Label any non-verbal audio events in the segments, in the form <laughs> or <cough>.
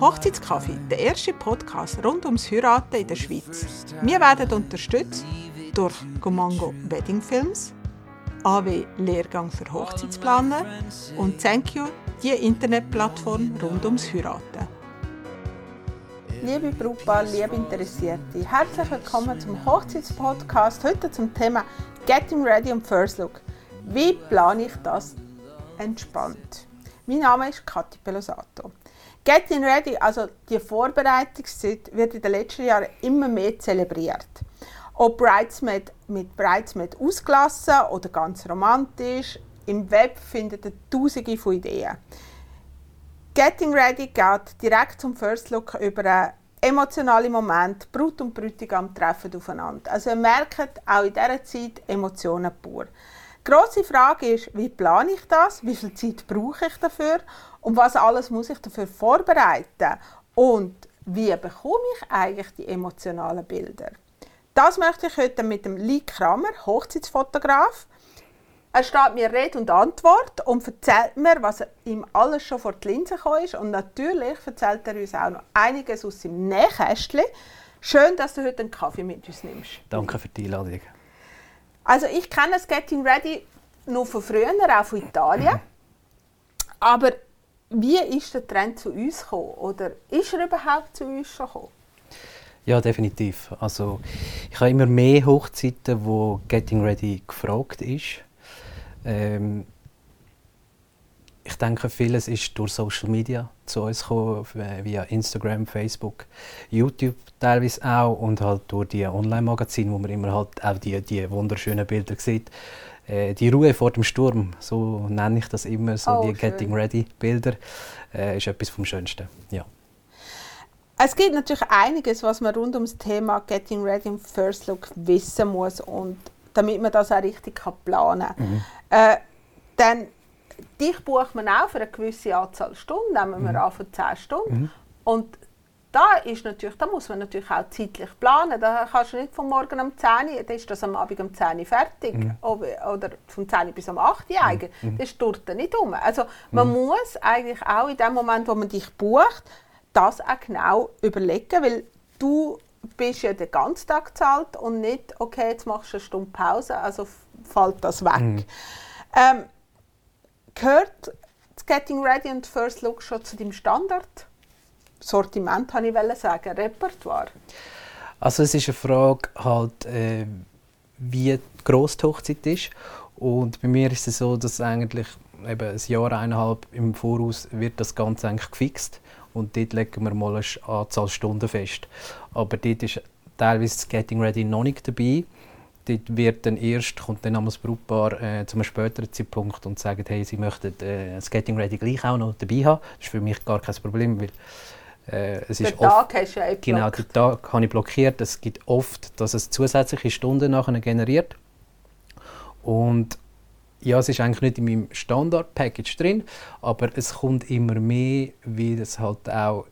Hochzeitskaffee, der erste Podcast rund ums Heiraten in der Schweiz. Wir werden unterstützt durch Gomango Wedding Films, AW Lehrgang für Hochzeitsplaner und Thank You, die Internetplattform rund ums Heiraten. Liebe Brautpaar, liebe Interessierte, herzlich willkommen zum Hochzeitspodcast. Heute zum Thema Getting Ready und First Look. Wie plane ich das entspannt? Mein Name ist Kathi Pelosato. Getting Ready, also die Vorbereitungszeit, wird in den letzten Jahren immer mehr zelebriert. Ob Bridesmaid mit Bridesmaid ausgelassen oder ganz romantisch, im Web findet ihr tausende von Ideen. Getting Ready geht direkt zum First Look über einen emotionalen Moment. Brut und Bräutigam treffen aufeinander. Also ihr merkt auch in dieser Zeit Emotionen pur. Die grosse Frage ist, wie plane ich das? Wie viel Zeit brauche ich dafür? Und was alles muss ich dafür vorbereiten? Und wie bekomme ich eigentlich die emotionalen Bilder? Das möchte ich heute mit dem Lee Kramer, Hochzeitsfotograf, er steht mir Rede und Antwort und erzählt mir, was ihm alles schon vor die Linse gekommen ist. Und natürlich erzählt er uns auch noch einiges aus seinem Nähkästchen. Schön, dass du heute einen Kaffee mit uns nimmst. Danke für die Einladung. Also ich kenne das Getting Ready noch von früher, auch von Italien. Aber wie ist der Trend zu uns gekommen? Oder ist er überhaupt zu uns schon gekommen? Ja, definitiv. Also ich habe immer mehr Hochzeiten, wo Getting Ready gefragt ist. Ähm, ich denke, vieles ist durch Social Media zu uns gekommen, via Instagram, Facebook, YouTube teilweise auch und halt durch die Online-Magazine, wo man immer halt auch die, die wunderschönen Bilder sieht. Äh, die Ruhe vor dem Sturm, so nenne ich das immer, so Oh, die schön. Getting Ready Bilder, äh, ist etwas vom Schönsten. Ja. Es gibt natürlich einiges, was man rund ums Thema Getting Ready und First Look wissen muss und damit man das auch richtig kann planen kann. Äh, dann dich bucht man auch für eine gewisse Anzahl Stunden, nehmen wir an von 10 Stunden. Und da, ist natürlich, da muss man natürlich auch zeitlich planen. Da kannst du nicht von morgen um 10 Uhr, dann ist das am Abend um 10 Uhr fertig. Oder oder von 10 Uhr bis um 8 Uhr eigentlich. Das ist dort nicht um. Also man muss eigentlich auch in dem Moment, wo man dich bucht, das auch genau überlegen, weil du bist ja den ganzen Tag gezahlt und nicht, okay, jetzt machst du eine Stunde Pause, also fällt das weg. Ähm, gehört das Getting Ready und First Look schon zu deinem Standard? Sortiment, habe ich sagen, Repertoire. Also es ist eine Frage halt, äh, wie gross die Hochzeit ist. Und bei mir ist es so, dass eigentlich eben ein Jahr, eineinhalb im Voraus wird das Ganze eigentlich gefixt. Und dort legen wir mal eine Anzahl Stunden fest. Aber dort ist teilweise das Getting Ready noch nicht dabei. Dort wird dann erst, kommt dann das Brautpaar äh, zu einem späteren Zeitpunkt und sagt, hey, sie möchten äh, das Getting Ready gleich auch noch dabei haben. Das ist für mich gar kein Problem, weil äh, es Den ist oft, Tag hast du eh Genau, den Tag habe ich blockiert. Es gibt oft, dass es zusätzliche Stunden nachher generiert. Und ja, es ist eigentlich nicht in meinem Standard-Package drin, aber es kommt immer mehr, wie es halt auch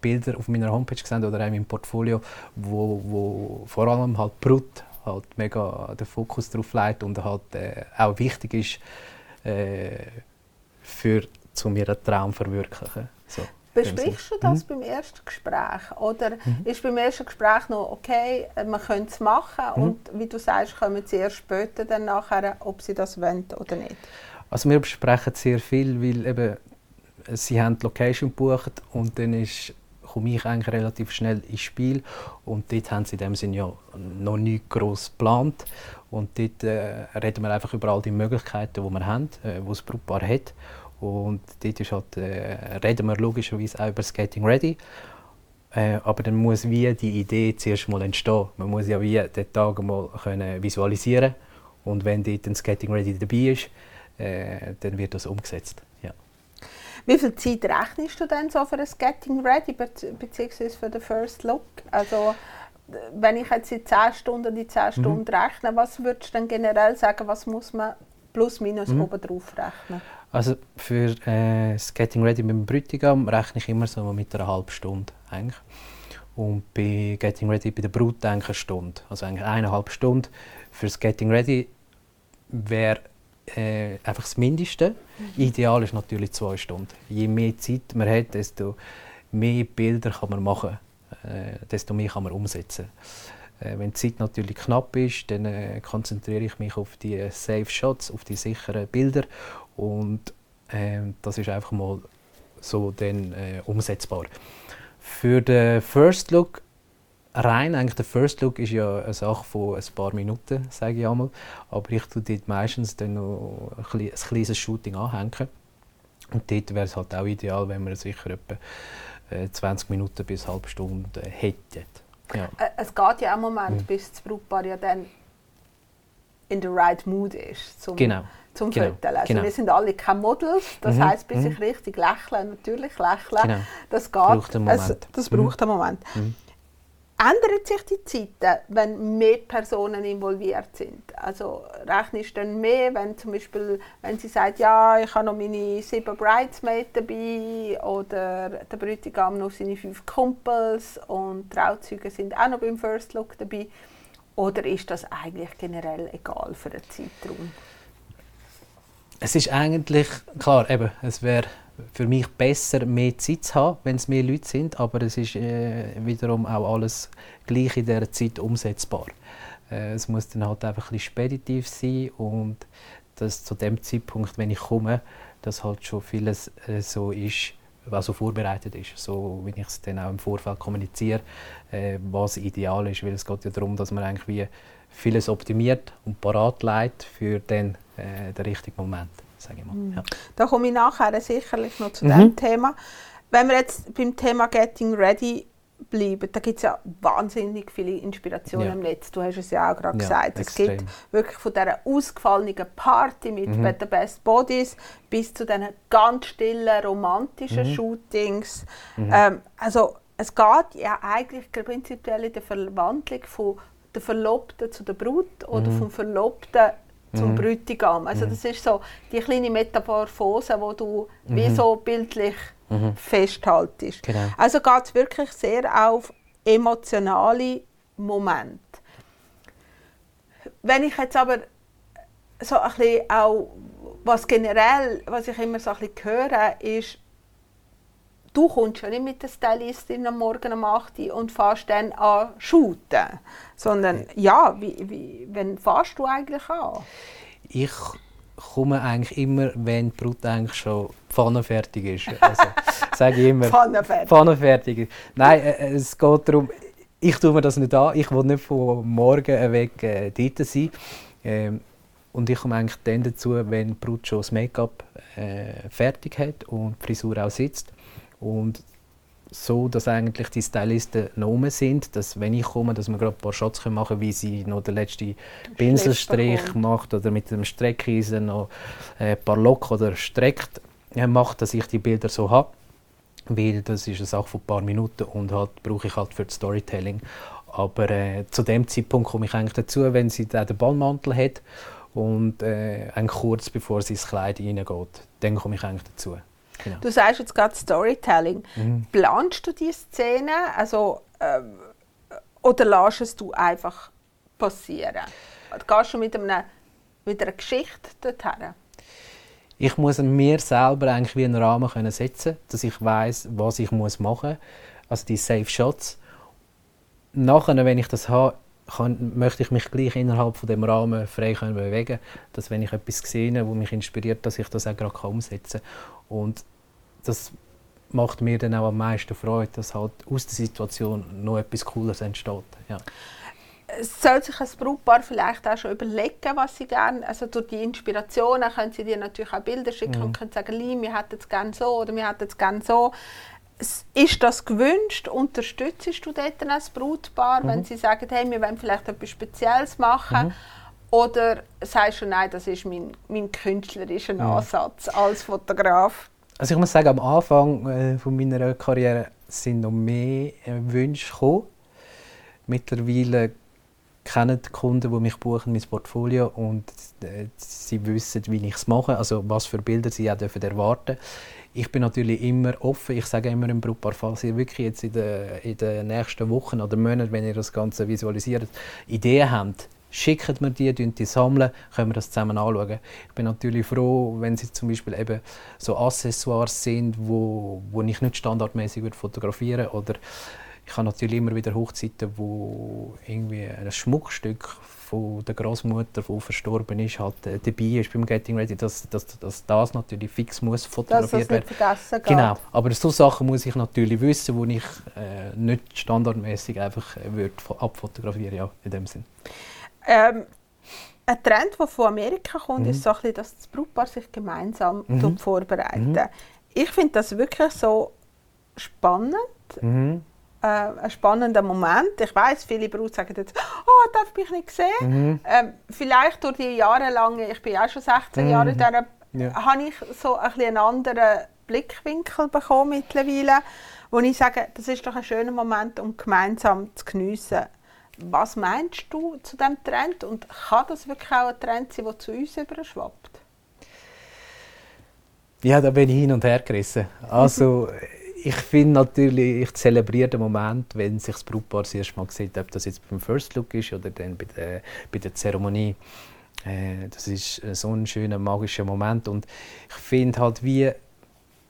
Bilder auf meiner Homepage gesehen oder auch in meinem Portfolio, wo, wo vor allem halt Brut halt mega den Fokus drauf legt und halt äh, auch wichtig ist äh, für zum ihren Traum verwirklichen. So, Besprichst du das beim ersten Gespräch? Oder ist beim ersten Gespräch noch okay, äh, man könnte es machen und wie du sagst, kommen sie erst später dann nachher, ob sie das wollen oder nicht? Also wir besprechen sehr viel, weil eben, äh, sie haben die Location gebucht und dann ist, komme ich eigentlich relativ schnell ins Spiel. Und dort haben sie in dem Sinne ja noch nicht gross geplant. Und dort äh, reden wir einfach über all die Möglichkeiten, die wir haben, äh, die das Brautpaar hat. Und dort ist halt, äh, reden wir logischerweise auch über das Getting Ready. Äh, aber dann muss wie die Idee zuerst mal entstehen. Man muss ja wie den Tag mal können visualisieren. Und wenn dort ein Getting Ready dabei ist, äh, dann wird das umgesetzt. Wie viel Zeit rechnest du denn so für ein Getting Ready beziehungsweise für den First Look? Also wenn ich jetzt die 10 Stunden, die 10 Stunden rechne, was würdest du denn generell sagen, was muss man plus minus oben drauf rechnen? Also für äh, das Getting Ready mit dem Bräutigam rechne ich immer so mit einer halben Stunde eigentlich. Und bei Getting Ready bei der Brut denke ich eine Stunde. Also eigentlich eineinhalb Stunden. Für das Getting Ready wäre äh, einfach das Mindeste. Mhm. Ideal ist natürlich zwei Stunden. Je mehr Zeit man hat, desto mehr Bilder kann man machen, äh, desto mehr kann man umsetzen. Äh, wenn die Zeit natürlich knapp ist, dann äh, konzentriere ich mich auf die Safe Shots, auf die sicheren Bilder und ähm, das ist einfach mal so dann äh, umsetzbar. Für den First Look rein, eigentlich der First Look ist ja eine Sache von ein paar Minuten, sage ich einmal. Aber ich tue dort meistens dann noch ein, ein kleines Shooting anhängen. Und dort wäre es halt auch ideal, wenn man sicher etwa 20 äh, Minuten bis eine halbe Stunde hätte. Ja. Äh, es geht ja auch einen Moment, mhm. bis das Brautpaar ja dann in the right mood ist, zum, genau. zum genau. Also genau. wir sind alle keine Models, das mhm. heisst, bis mhm. ich richtig lächle, natürlich lächle, genau. das geht. Braucht einen Moment. Es, das braucht mhm. einen Moment. Mhm ändert sich die Zeiten, wenn mehr Personen involviert sind? Also rechnest du dann mehr, wenn zum Beispiel, wenn sie sagt, ja, ich habe noch meine sieben Bridesmaids dabei oder der Bräutigam noch seine fünf Kumpels und Trauzeuge sind auch noch beim First Look dabei? Oder ist das eigentlich generell egal für den Zeitraum? Es ist eigentlich, klar, eben, es wäre für mich besser, mehr Zeit zu haben, wenn es mehr Leute sind, aber es ist äh, wiederum auch alles gleich in dieser Zeit umsetzbar. Äh, es muss dann halt einfach ein bisschen speditiv sein und dass zu dem Zeitpunkt, wenn ich komme, dass halt schon vieles äh, so ist, was so vorbereitet ist, so wie ich es dann auch im Vorfeld kommuniziere, äh, was ideal ist, weil es geht ja darum, dass man eigentlich wie vieles optimiert und parat leitet für den, äh, den richtigen Moment sage ich mal. Mhm. Ja. Da komme ich nachher sicherlich noch zu mhm. dem Thema. Wenn wir jetzt beim Thema Getting Ready bleiben, da gibt es ja wahnsinnig viele Inspirationen ja. im Netz. Du hast es ja auch gerade ja, gesagt. Extrem. Es gibt wirklich von dieser ausgefallenen Party mit mhm. The Best Bodies bis zu diesen ganz stillen, romantischen mhm. Shootings. Mhm. Ähm, also es geht ja eigentlich prinzipiell in der Verwandlung von der Verlobten zu der Brut oder mhm. vom Verlobten zum mhm. Bräutigam. Also mhm. das ist so die kleine Metamorphose, wo du mhm. wie so bildlich mhm. festhaltest. Genau. Also geht es wirklich sehr auf emotionale Momente. Wenn ich jetzt aber so ein bisschen auch, was generell, was ich immer so ein bisschen höre, ist, du kommst ja nicht mit der Stylistin am Morgen um 8 Uhr und fährst dann an shooten, sondern ja, wie, wie, wann fährst du eigentlich an? Ich komme eigentlich immer, wenn die Brut eigentlich schon pfannenfertig ist. Also, <laughs> sage ich immer. Pfannenfertig. Pfannenfertig. Nein, äh, äh, es geht darum, ich tue mir das nicht an. Ich will nicht von morgen weg äh, dort sein. Ähm, und ich komme eigentlich dann dazu, wenn die Brut schon das Make-up äh, fertig hat und die Frisur auch sitzt. Und so, dass eigentlich die Stylisten noch sind, dass wenn ich komme, dass wir gerade ein paar Shots machen können, wie sie noch den letzten Pinselstrich macht oder mit dem Streckeisen noch ein paar Lock oder streckt äh, macht, dass ich die Bilder so habe. Weil das ist eine Sache von ein paar Minuten und halt brauche ich halt für das Storytelling. Aber äh, zu dem Zeitpunkt komme ich eigentlich dazu, wenn sie den Ballmantel hat und äh, kurz bevor sie ins Kleid reingeht, dann komme ich eigentlich dazu. Genau. Du sagst jetzt gerade Storytelling. Mhm. Planst du die Szene also, ähm, oder lässt du einfach passieren? Gehst du mit, einem, mit einer Geschichte dorthin? Ich muss mir selber eigentlich wie einen Rahmen können setzen, dass ich weiß, was ich muss machen muss. Also die Safe Shots. Nachher, wenn ich das habe, kann, möchte ich mich gleich innerhalb von dem Rahmen frei können bewegen, dass wenn ich etwas sehe, das mich inspiriert, dass ich das auch gerade umsetzen kann. Und das macht mir dann auch am meisten Freude, dass halt aus der Situation noch etwas Cooles entsteht. Ja. Soll sich ein Brautpaar vielleicht auch schon überlegen, was sie gerne, also durch die Inspirationen können sie dir natürlich auch Bilder schicken mhm. und können sagen, wir hätten es gerne so oder wir hätten es gerne so. Ist das gewünscht? Unterstützt du dort als Brautpaar, mhm. wenn sie sagen, hey, wir wollen vielleicht etwas Spezielles machen? Mhm. Oder sagst du, nein, das ist mein, mein künstlerischer Ansatz als Fotograf? Also ich muss sagen, am Anfang äh, von meiner Karriere sind noch mehr äh, Wünsche gekommen. Mittlerweile kennen die Kunden, die mich buchen, mein Portfolio und äh, sie wissen, wie ich es mache, also was für Bilder sie auch dürfen Ich bin natürlich immer offen. Ich sage immer im Brautpaar, falls ihr wirklich jetzt in den, in den nächsten Wochen oder Monaten, wenn ihr das Ganze visualisiert, Ideen habt, schicken mir die, die sammeln, können wir das zusammen anschauen. Ich bin natürlich froh, wenn sie zum Beispiel eben so Accessoires sind, wo, wo ich nicht standardmäßig fotografieren würde. Oder ich habe natürlich immer wieder Hochzeiten, wo irgendwie ein Schmuckstück von der Großmutter, die verstorben ist, halt äh, dabei ist beim Getting Ready, dass, dass, dass das natürlich fix muss fotografiert werden. Vergessen geht. Genau, aber so Sachen muss ich natürlich wissen, wo ich äh, nicht standardmäßig einfach äh, würde abfotografieren, ja, in dem Sinn. Ähm, ein Trend, der von Amerika kommt, mhm. ist so ein bisschen, dass das Brautpaar sich gemeinsam mhm. vorbereiten. Mhm. Ich finde das wirklich so spannend. Mhm äh, ein spannender Moment. Ich weiß, viele Brüder sagen jetzt, oh, darf mich nicht sehen. Mhm. Ähm, vielleicht durch die jahrelange, ich bin auch schon 16 mhm. Jahre in dieser, ja. habe ich so ein einen anderen Blickwinkel bekommen mittlerweile, wo ich sage, das ist doch ein schöner Moment, um gemeinsam zu geniessen. Was meinst du zu diesem Trend und kann das wirklich auch ein Trend sein, der zu uns überschwappt? Ja, da bin ich hin und her gerissen. Also ich finde natürlich, ich zelebriere den Moment, wenn sich das Brautpaar das erste Mal sieht, ob das jetzt beim First Look ist oder dann bei der, bei der Zeremonie. Äh, das ist so ein schöner, magischer Moment und ich finde halt wie,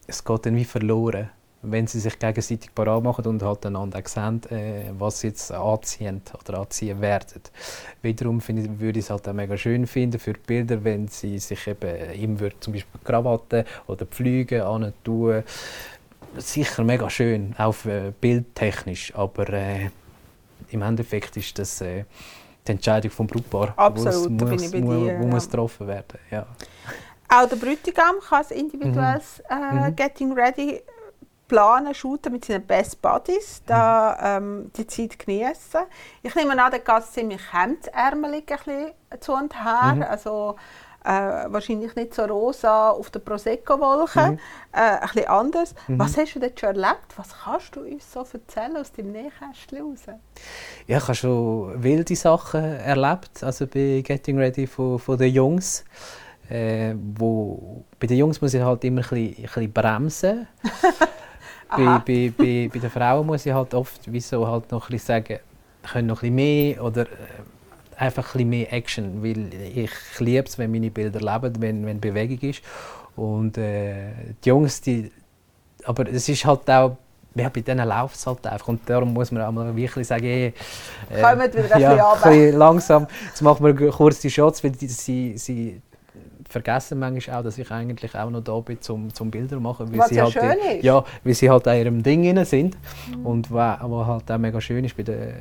es geht dann wie verloren, wenn sie sich gegenseitig parat machen und halt einander sehen, äh, was sie jetzt anziehen oder anziehen werden. Wiederum ich, würde ich es halt auch mega schön finden für die Bilder, wenn sie sich eben ihm zum Beispiel Krawatte oder Pflüge tun sicher mega schön, auch äh, bildtechnisch, aber äh, im Endeffekt ist das äh, die Entscheidung vom Brautpaar, Absolut, muss, muss, bin muss, dir, muss getroffen werden. Ja. Auch der Bräutigam kann ein individuelles mhm. äh, mhm. Getting Ready planen, shooten mit seinen Best Buddies, da ähm, die Zeit genießen. Ich nehme an, der Gast ziemlich ein bisschen zu und her, mhm. also äh, wahrscheinlich nicht so rosa auf der Prosecco-Wolke, mhm. äh, ein bisschen anders. Mhm. Was hast du dort schon erlebt? Was kannst du uns so erzählen aus deinem Nähkästchen raus? Ja, ich habe schon wilde Sachen erlebt, also bei Getting Ready von, von den Jungs. Äh, wo, bei den Jungs muss ich halt immer ein bisschen, ein bisschen bremsen. <laughs> bei, bei, bei, bei den Frauen muss ich halt oft wieso halt noch ein bisschen sagen, können noch ein bisschen mehr oder äh, einfach ein bisschen mehr Action, weil ich liebe es, wenn meine Bilder leben, wenn, wenn Bewegung ist. Und äh, die Jungs, die, aber es ist halt auch ja, bei denen läuft es halt einfach. Und darum muss man auch mal wirklich sagen, hey, äh, Kommt wieder ein <laughs> ja, bisschen langsam. Jetzt machen wir kurz die Shots, weil die, sie, sie vergessen manchmal auch, dass ich eigentlich auch noch da bin, zum, zum Bilder machen. Weil Was sie ja halt schön ist. Ja, weil sie halt in ihrem Ding sind. Mhm. Und was, was halt auch mega schön ist, bei den,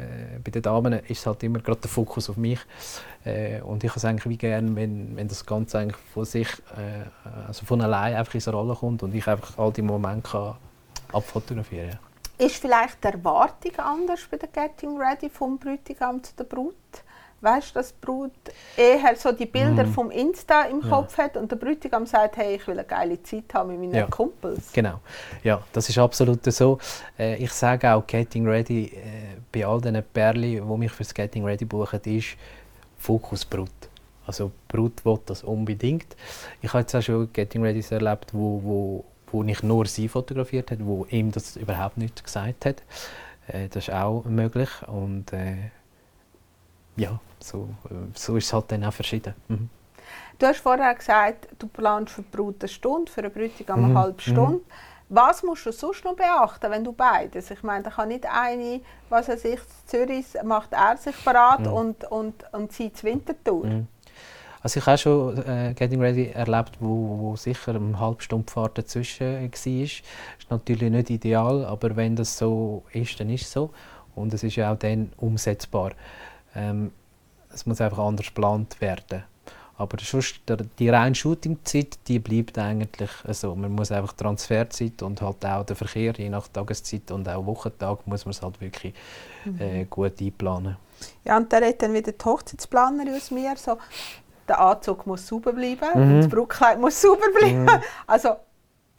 bei den Damen ist halt immer gerade der Fokus auf mich. Äh, und ich habe es eigentlich wie gerne, wenn, wenn das Ganze eigentlich von sich, äh, also von allein einfach in so Rolle kommt und ich einfach all die Momente kann abfotografieren kann. Ist vielleicht die Erwartung anders bei der Getting Ready vom Bräutigam zu der Brut? Weißt, dass die Brut eher so die Bilder mm. vom Insta im Kopf ja. hat und der Bräutigam sagt, hey, ich will eine geile Zeit haben mit meinen ja. Kumpels. Genau, ja, das ist absolut so. Äh, ich sage auch, Getting Ready, äh, bei all diesen Perlen, die mich für das Getting Ready buchen, ist Fokus Brut. Also Brut will das unbedingt. Ich habe jetzt auch schon Getting Ready erlebt, wo, wo, wo nicht nur sie fotografiert hat, wo ihm das überhaupt nicht gesagt hat. Äh, das ist auch möglich und äh, ja, so, so ist es halt dann auch verschieden. Mhm. Du hast vorher gesagt, du planst für die Brut eine Stunde, für eine Bräutigam eine mhm. halbe mhm. Stunde. Mhm. Was musst du sonst noch beachten, wenn du beides? Ich meine, da kann nicht eine, was er sich Zürich macht er sich parat mhm. und, und, und zieht zur Wintertour. Mhm. Also ich habe schon äh, Getting Ready erlebt, wo, wo sicher eine halbe Stunde Fahrt dazwischen war. Das ist natürlich nicht ideal, aber wenn das so ist, dann ist es so. Und es ist ja auch dann umsetzbar. Ähm, es muss einfach anders geplant werden. Aber sonst, die reine Shootingzeit, die bleibt eigentlich so. Man muss einfach Transferzeit und halt auch den Verkehr, je nach Tageszeit und auch Wochentag, muss man es halt wirklich mhm. äh, gut einplanen. Ja, und da redet dann wieder die Hochzeitsplanerin aus mir, so, der Anzug muss sauber bleiben, mhm. das Brautkleid muss sauber bleiben. Mhm. <laughs> Also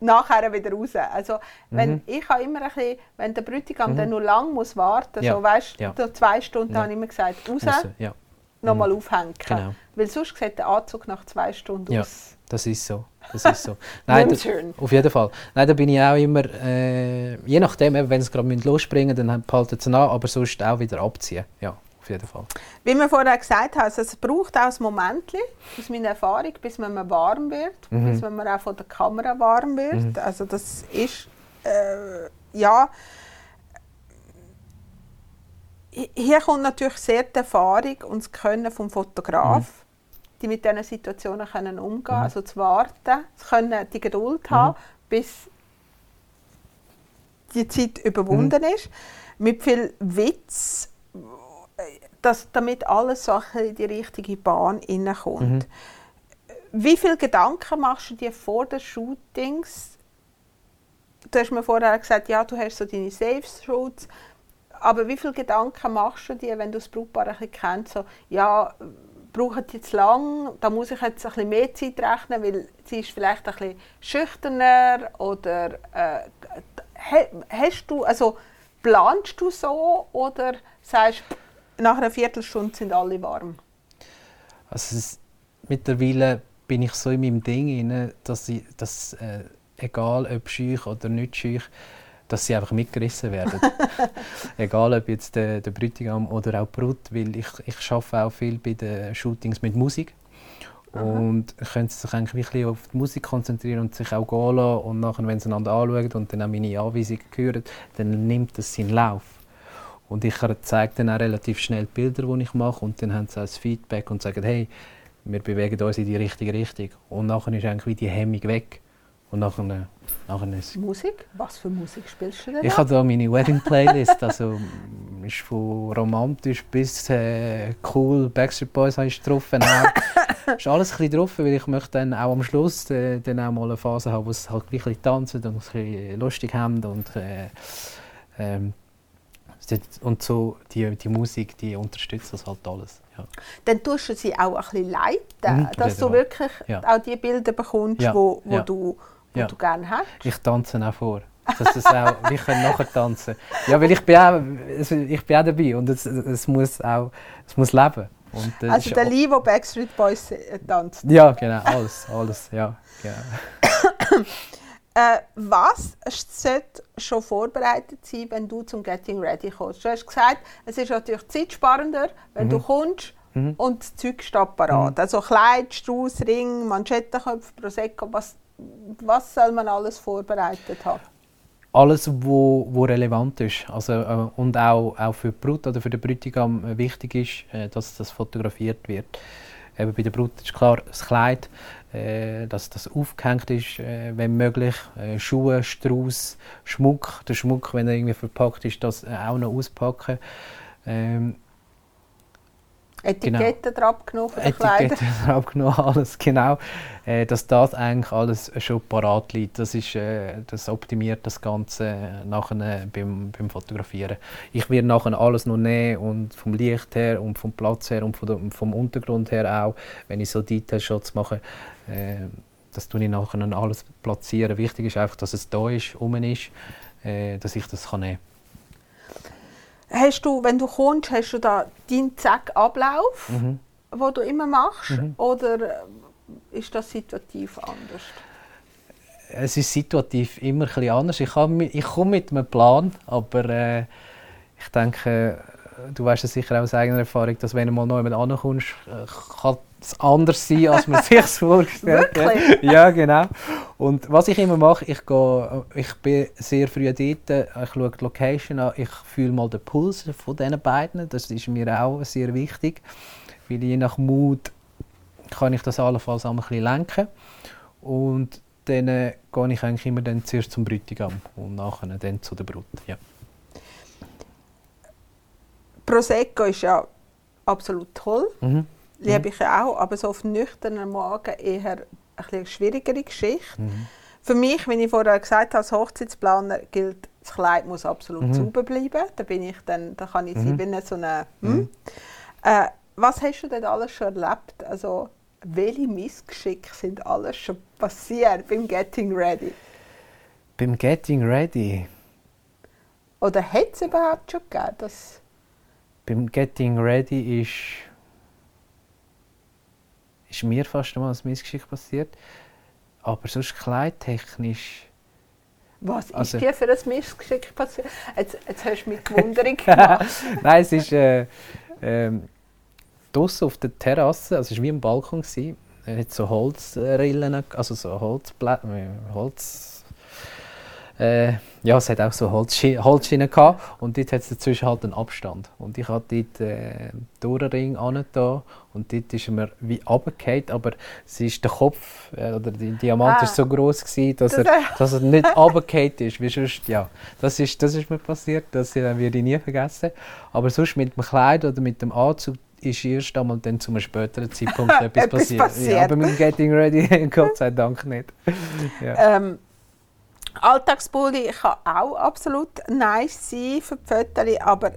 nachher wieder raus. Also, wenn, mhm. Ich habe immer ein bisschen, wenn der Bräutigam mhm. dann nur lang muss warten, ja. so, weißt, ja. so zwei Stunden, ja. habe ich immer gesagt, raus, ja. nochmal mhm. aufhängen. Genau. Weil sonst sieht der Anzug nach zwei Stunden ja. aus. Das ist so. Das ist so. <laughs> Nein, das, auf jeden Fall. Nein, da bin ich auch immer, äh, je nachdem, wenn sie gerade losspringen dann behalten sie an, aber sonst auch wieder abziehen. Ja, auf jeden Fall. Wie wir vorher gesagt haben, also es braucht auch ein Moment, aus meiner Erfahrung, bis man warm wird, Mhm. bis man auch von der Kamera warm wird. Also das ist, äh, ja, hier kommt natürlich sehr die Erfahrung und das Können vom Fotograf, die mit diesen Situationen können umgehen also zu warten, zu können, die Geduld haben, bis die Zeit überwunden ist, mit viel Witz, dass, damit alles bisschen in die richtige Bahn hineinkommt. Wie viele Gedanken machst du dir vor den Shootings? Du hast mir vorher gesagt, ja, du hast so deine Safe-Shoots, aber wie viele Gedanken machst du dir, wenn du das Brautpaar ein bisschen kennst, so, ja, braucht jetzt lang, da muss ich jetzt ein bisschen mehr Zeit rechnen, weil sie ist vielleicht ein bisschen schüchterner oder äh, hast du, also planst du so oder sagst nach einer Viertelstunde sind alle warm? Also es, mittlerweile bin ich so in meinem Ding inne, dass ich, dass, äh, egal ob schüch oder nicht schüch, dass sie einfach mitgerissen werden. <laughs> egal ob jetzt der, der Bräutigam oder auch die Brut, weil ich, ich arbeite auch viel bei den Shootings mit Musik. Und können sie sich eigentlich wirklich auf die Musik konzentrieren und sich auch gehen lassen. Und nachher, wenn sie einander anschauen und dann auch meine Anweisungen hören, dann nimmt das seinen Lauf. Und ich zeige dann auch relativ schnell die Bilder, die ich mache und dann haben sie das Feedback und sagen, hey, wir bewegen uns in die richtige Richtung. Und nachher ist eigentlich die Hemmung weg. Und nachher, nachher ist Musik? Was für Musik spielst du denn? ich habe da meine Wedding-Playlist, also <laughs> ist von romantisch bis äh, cool, Backstreet Boys habe ich drauf. <laughs> Ist alles ein bisschen drauf, weil ich möchte dann auch am Schluss äh, dann auch mal eine Phase haben, wo es halt gleich ein bisschen tanzen und ein bisschen lustig haben und äh, ähm, und so die, die Musik, die unterstützt das halt alles. Ja. dann tust du sie auch ein bisschen leiten, Mhm, dass du wirklich Ja. auch die Bilder bekommst, Ja, wo, wo, ja. du, wo du gerne hast. Ich tanze auch vor. Dass das auch, <laughs> wir können nachher tanzen. Ja, weil ich bin auch, also ich bin auch dabei und es, es, muss auch es muss leben. Und das Also der der Backstreet Boys äh, tanzt. Ja, genau, alles, alles, ja. Genau. <coughs> Äh, was sollte schon vorbereitet sein, wenn du zum Getting Ready kommst? Du hast gesagt, es ist natürlich zeitsparender, wenn Mhm. du kommst und das Zeug steht parat. Also Kleid, Strauß, Ring, Manschettenköpfe, Prosecco, was, was soll man alles vorbereitet haben? Alles, wo, wo relevant ist. Also, äh, und auch, auch für die Brut oder für den Bräutigam äh, wichtig ist, äh, dass das fotografiert wird. Eben bei der Brut ist klar das Kleid, dass das aufgehängt ist, äh, wenn möglich. Äh, Schuhe, Strauß, Schmuck. Der Schmuck, wenn er irgendwie verpackt ist, das äh, auch noch auspacken. Ähm, Etiketten genau. abgenommen von den Kleidern? Etiketten abgenommen, <laughs> alles genau. Äh, dass das eigentlich alles schon parat liegt. Das, ist, äh, das optimiert das Ganze nachher beim, beim Fotografieren. Ich werde nachher alles noch nehmen und vom Licht her und vom Platz her und der, vom Untergrund her auch, wenn ich so Detail-Shots mache, äh, das tue ich nachher alles platzieren. Wichtig ist einfach, dass es da ist, um ist, äh, dass ich das kann nehmen Hast du, wenn du kommst, hast du da deinen Zack-Ablauf, Mhm. wo du immer machst? Oder äh, ist das situativ anders? es ist situativ immer ein anders. Ich, habe, ich komme mit einem Plan, aber äh, ich denke, du weißt es sicher auch aus eigener Erfahrung, dass wenn du mal noch jemand ankommst, äh, kann es anders sein, als man <laughs> sich vorgestellt hat. Ja, genau. Und was ich immer mache, ich, gehe, äh, ich bin sehr früh dort, ich schaue die Location an, ich fühle mal den Puls von diesen beiden, das ist mir auch sehr wichtig, weil je nach Mut kann ich das allenfalls auch ein bisschen lenken. Und dann äh, gehe ich eigentlich immer dann zuerst zum Bräutigam und nachher dann zu der Brut. Ja. Prosecco ist ja absolut toll, Mhm. Liebe ich auch, aber so auf nüchternen Magen eher eine schwierigere Geschichte. Mhm. Für mich, wie ich vorher gesagt habe, als Hochzeitsplaner gilt, das Kleid muss absolut Mhm. sauber bleiben. Da bin ich dann, da kann ich Mhm. sein, so eine. Hm? Mhm. Äh, was hast du denn alles schon erlebt? Also welche Missgeschicke sind alles schon passiert beim Getting Ready? Beim Getting Ready, Oder hat es überhaupt schon gegeben? Das beim Getting Ready ist, ist mir fast einmal ein Missgeschick passiert. Aber sonst kleidtechnisch was Also- ist dir für ein Missgeschick passiert? Jetzt, jetzt hast du mich <laughs> gewundert gemacht. <laughs> Nein, es ist, äh, ähm, draussen auf der Terrasse, also es war wie ein Balkon, gewesen, er hat so Holzrillen, also so Holzblätter, Holz äh, ja, es hat auch so Holzschi Holzschienen gehabt und dort hat es dazwischen halt einen Abstand. Und ich hatte dort äh, an da und dort ist mir wie runtergefallen, aber es ist der Kopf äh, oder der Diamant ah, ist so groß gewesen, dass, er, dass er nicht runtergefallen ist, wie sonst, ja. Das ist, das ist mir passiert, das werde ich nie vergessen. Aber sonst mit dem Kleid oder mit dem Anzug ist erst einmal dann zu einem späteren Zeitpunkt <laughs> etwas, etwas passiert. passiert. Ja, aber mit dem Getting Ready, <laughs> Gott sei Dank nicht. Ja. Ähm, Alltagspulli kann auch absolut nice sein für die Fotos, aber äh,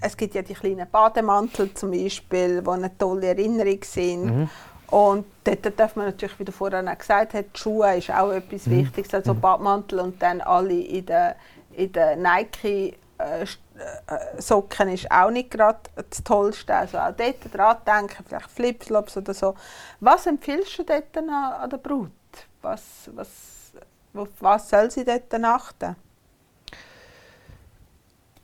es gibt ja die kleinen Bademantel zum Beispiel, die eine tolle Erinnerung sind. Mhm. Und dort darf man natürlich, wie du vorhin auch gesagt hast, die Schuhe ist auch etwas mhm. Wichtiges. Also mhm. Badmantel und dann alle in den, in den Nike äh, äh, Socken ist auch nicht gerade das Tollste. Also auch dort dran denken, vielleicht Flipflops oder so. Was empfiehlst du dort an, an der Brut? Was, was auf was soll sie dort achten?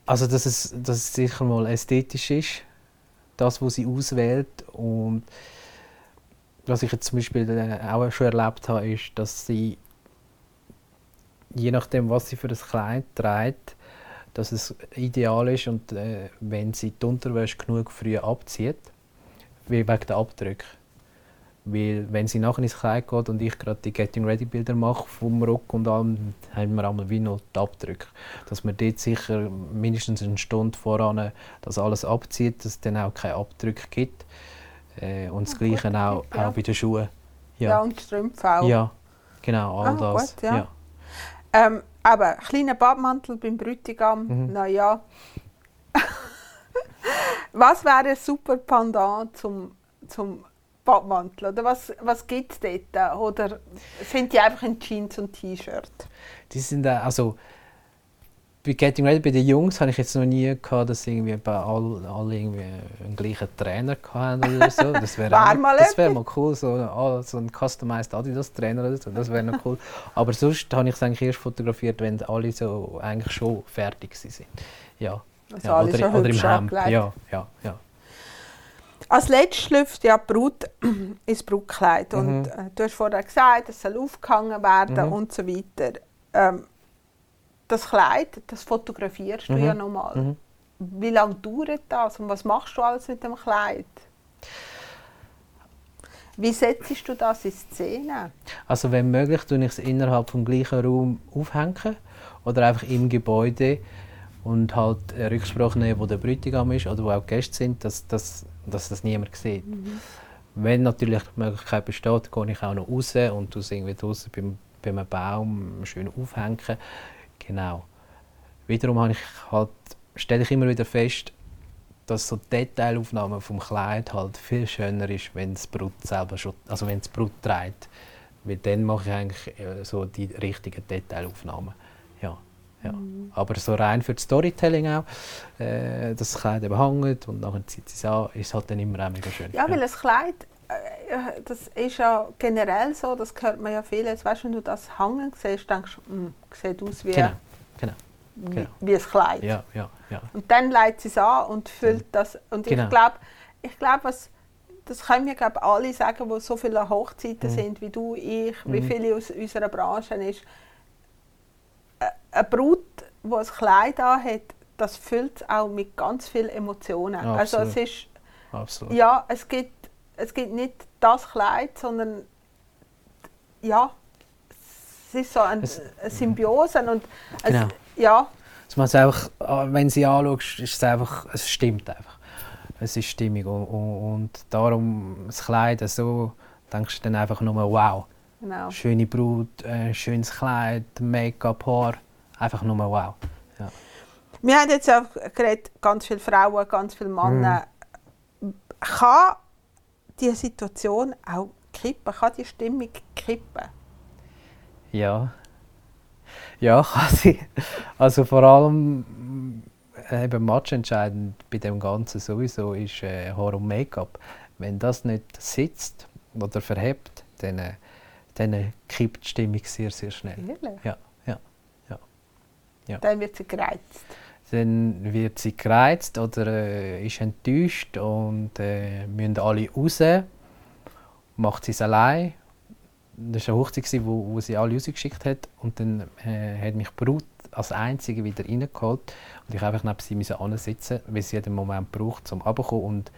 Also, dass es, dass es sicher mal ästhetisch ist, das, was sie auswählt. Und was ich jetzt zum Beispiel äh, auch schon erlebt habe, ist, dass sie, je nachdem, was sie für ein Kleid trägt, dass es ideal ist und äh, wenn sie die Unterwäsche genug früh abzieht, wie wegen der Abdrücke. Weil wenn sie nachher ins Kleid geht und ich gerade die Getting Ready Bilder mache vom Rock und allem, haben wir einmal wie noch die Abdrücke. Dass man dort sicher mindestens eine Stunde voran das alles abzieht, dass es dann auch keine Abdrücke gibt. Äh, und das ah, Gleiche gut, auch, ja. auch bei den Schuhen. Ja, ja und Strümpfe auch. Ja, genau, all ah, das. Gut, ja. ja. Ähm, aber kleiner Badmantel beim Bräutigam, mhm. naja. <laughs> Was wäre ein super Pendant zum, zum Badmantel? Oder was, was gibt es dort? Oder sind die einfach in Jeans und T-Shirt? Die sind also bei Getting Ready bei den Jungs habe ich jetzt noch nie gehabt, dass irgendwie bei all, alle irgendwie einen gleichen Trainer hatten oder so. Das wäre wär <laughs> mal, wär mal cool, so, so ein customized Adidas Trainer oder so. Das wäre noch cool. Aber sonst habe ich es eigentlich erst fotografiert, wenn alle so eigentlich schon fertig sind. Ja. Also ja, oder, oder im Hemd. Ja, ja, ja. Als letztes schlüpft ja die Brut <clears throat> ins Brutkleid. Mhm. Und äh, du hast vorher gesagt, es soll aufgehangen werden mhm. und so weiter. Ähm, das Kleid, das fotografierst du mhm. ja nochmal. Mhm. Wie lange dauert das und was machst du alles mit dem Kleid? Wie setzt du das in Szene? Also wenn möglich, tue ich es innerhalb des gleichen Raum aufhängen oder einfach im Gebäude und halt Rücksprache nehmen, wo der Bräutigam ist oder wo auch Gäste sind, dass, dass, dass das niemand sieht. Mhm. Wenn natürlich die Möglichkeit besteht, gehe ich auch noch raus und tue es irgendwie draußen beim, bei einem Baum schön aufhängen. Genau. Wiederum habe ich halt, stelle ich immer wieder fest, dass so Detailaufnahmen vom Kleid halt viel schöner ist, wenn das Brut selber schon, also wenn das Brut trägt. Weil dann mache ich eigentlich äh, so die richtigen Detailaufnahmen. Ja. Mhm. Aber so rein für das Storytelling auch, äh, das Kleid eben hängt und nachher zieht es an, ist halt dann immer auch mega schön. Ja, ja. weil ein Kleid, äh, das ist ja generell so, das hört man ja viel, jetzt weißt, wenn du das hängen siehst, denkst du, hm, sieht aus wie, genau. Genau. Wie, genau. wie ein Kleid. Ja, ja, ja. Und dann leitet es an und füllt das. Und genau. ich glaube, ich glaub, was das können wir glaub, alle sagen, die so viele Hochzeiten mhm. sind wie du, ich, mhm. wie viele aus unserer Branche ist, eine Brut, die ein Kleid hat, das füllt auch mit ganz vielen Emotionen. Absolut. Also es ist, Absolut. ja, es gibt, es gibt nicht das Kleid, sondern ja, es ist so ein, es, eine Symbiose und es, genau. ja. Es einfach, wenn sie anschaust, ist es einfach, es stimmt einfach. Es ist stimmig und, und darum das Kleid so, denkst du dann einfach nur wow. Genau. Schöne Brut, äh, schönes Kleid, Make-up, Haar einfach nur wow. Ja. Wir haben jetzt auch geredet, ganz viele Frauen, ganz viele Männer. Mhm. Kann diese Situation auch kippen? Kann die Stimmung kippen? Ja. Ja, <laughs> kann sie. Also vor allem äh, eben matchentscheidend bei dem Ganzen sowieso ist äh, Haar und Make-up. Wenn das nicht sitzt oder verhebt, dann, äh, dann kippt die Stimmung sehr, sehr schnell. Ehrlich? Ja. Ja. Dann wird sie gereizt. dann wird sie gereizt oder äh, ist enttäuscht und äh, müssen alle raus. Macht sie es allein. Das war eine Hochzeit, wo, wo sie alle rausgeschickt hat. Und dann äh, hat mich die Brut als Einzige wieder reingeholt. Und ich einfach neben sie müssen sitzen, weil sie den Moment braucht, um runterzukommen. Und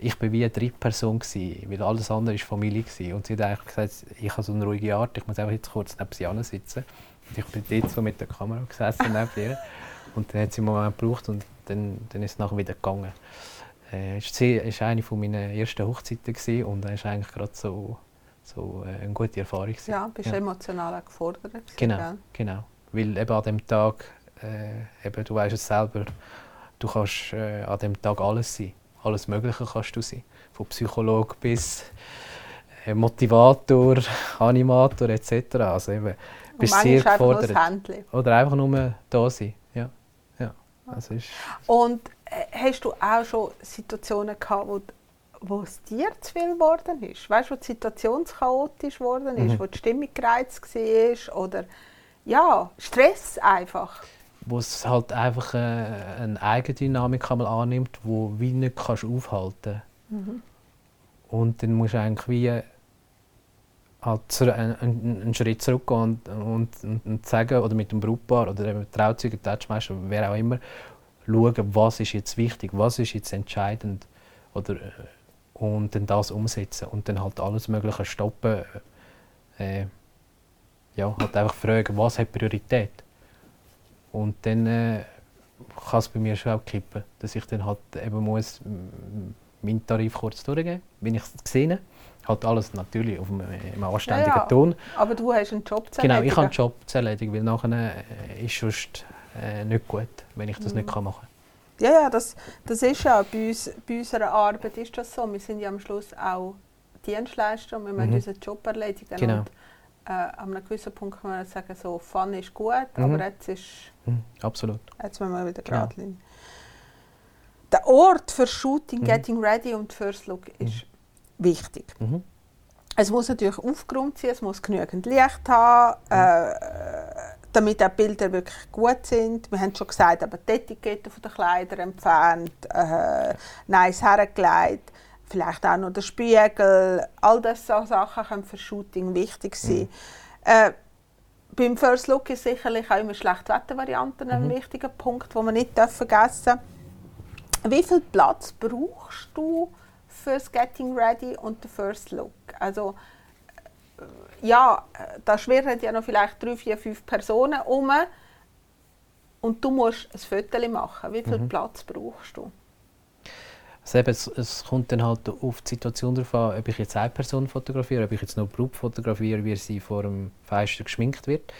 ich war wie eine Drittperson, gewesen, weil alles andere war Familie. Gewesen. Und sie hat eigentlich gesagt, ich habe so eine ruhige Art, ich muss einfach jetzt kurz neben sie sitzen. Und ich bin dort so mit der Kamera gesessen neben ihr. Und dann hat sie einen Moment gebraucht und dann, dann ist es nachher wieder gegangen. Äh, es war eine meiner ersten Hochzeiten gewesen und es war eigentlich gerade so, so äh, eine gute Erfahrung. Gewesen. Ja, bist ja. emotional auch gefordert. Gewesen, genau, gell? genau. Weil eben an dem Tag, äh, eben, du weißt es selber, du kannst äh, an dem Tag alles sein. Alles Mögliche kannst du sein. Von Psychologe bis äh, Motivator, <laughs> Animator etc. Also eben, bist sehr gefordert. Oder einfach nur da sein. Ja. Ja. Also ist Und äh, hast du auch schon Situationen gehabt, wo, wo es dir zu viel geworden ist? Weißt du, wo die Situation zu chaotisch geworden ist, mhm. wo die Stimmung gereizt war oder ja, Stress einfach? Wo es halt einfach äh, eine Eigendynamik einmal annimmt, wo du nicht kannst aufhalten mhm. Und dann musst du eigentlich wie halt einen, einen Schritt zurückgehen und, und, und, und sagen, oder mit dem Brautpaar oder dem Trauzeugen, Touchmeister, wer auch immer, schauen, was ist jetzt wichtig, was ist jetzt entscheidend oder, äh, und dann das umsetzen und dann halt alles Mögliche stoppen. Äh, ja, halt einfach fragen, was hat Priorität. Und dann äh, kann es bei mir schon auch kippen, dass ich dann halt eben muss meinen Tarif kurz durchgeben, wenn ich es gesehen Halt alles natürlich auf einem, einem anständigen ja, ja. Ton. Aber du hast einen Job zu erledigen. Genau, ich habe einen Job zu erledigen, weil nachher äh, ist es äh, nicht gut, wenn ich das mhm. nicht machen kann. Ja, ja, das, das ist ja bei, uns, bei unserer Arbeit ist das so. Wir sind ja am Schluss auch Dienstleister und wir müssen mhm. unseren Job erledigen. Genau. Und, äh, an einem gewissen Punkt kann man sagen, so, Fun ist gut, mhm. aber jetzt ist... Mhm. Absolut. Jetzt müssen wir wieder gerade Der Ort für Shooting, mhm. Getting Ready und First Look ist mhm. wichtig. Mhm. Es muss natürlich aufgeräumt sein, es muss genügend Licht haben, äh, damit die Bilder wirklich gut sind. Wir haben schon gesagt, aber die Etikette der Kleider entfernt, äh, nice hergelegt, vielleicht auch noch der Spiegel. All diese Sachen können für Shooting wichtig sein. Mhm. Äh, beim First Look ist sicherlich auch immer Schlechtwettervarianten mhm. ein wichtiger Punkt, den man nicht vergessen darf. Wie viel Platz brauchst du für das Getting Ready und den First Look? Also ja, da schwirren ja noch vielleicht drei, vier, fünf Personen um und du musst ein Foto machen. Wie viel mhm. Platz brauchst du? Eben, es, kommt dann halt auf die Situation darauf an, ob ich jetzt eine Person fotografiere, ob ich jetzt noch Brut fotografiere, wie sie vor dem Fenster geschminkt wird.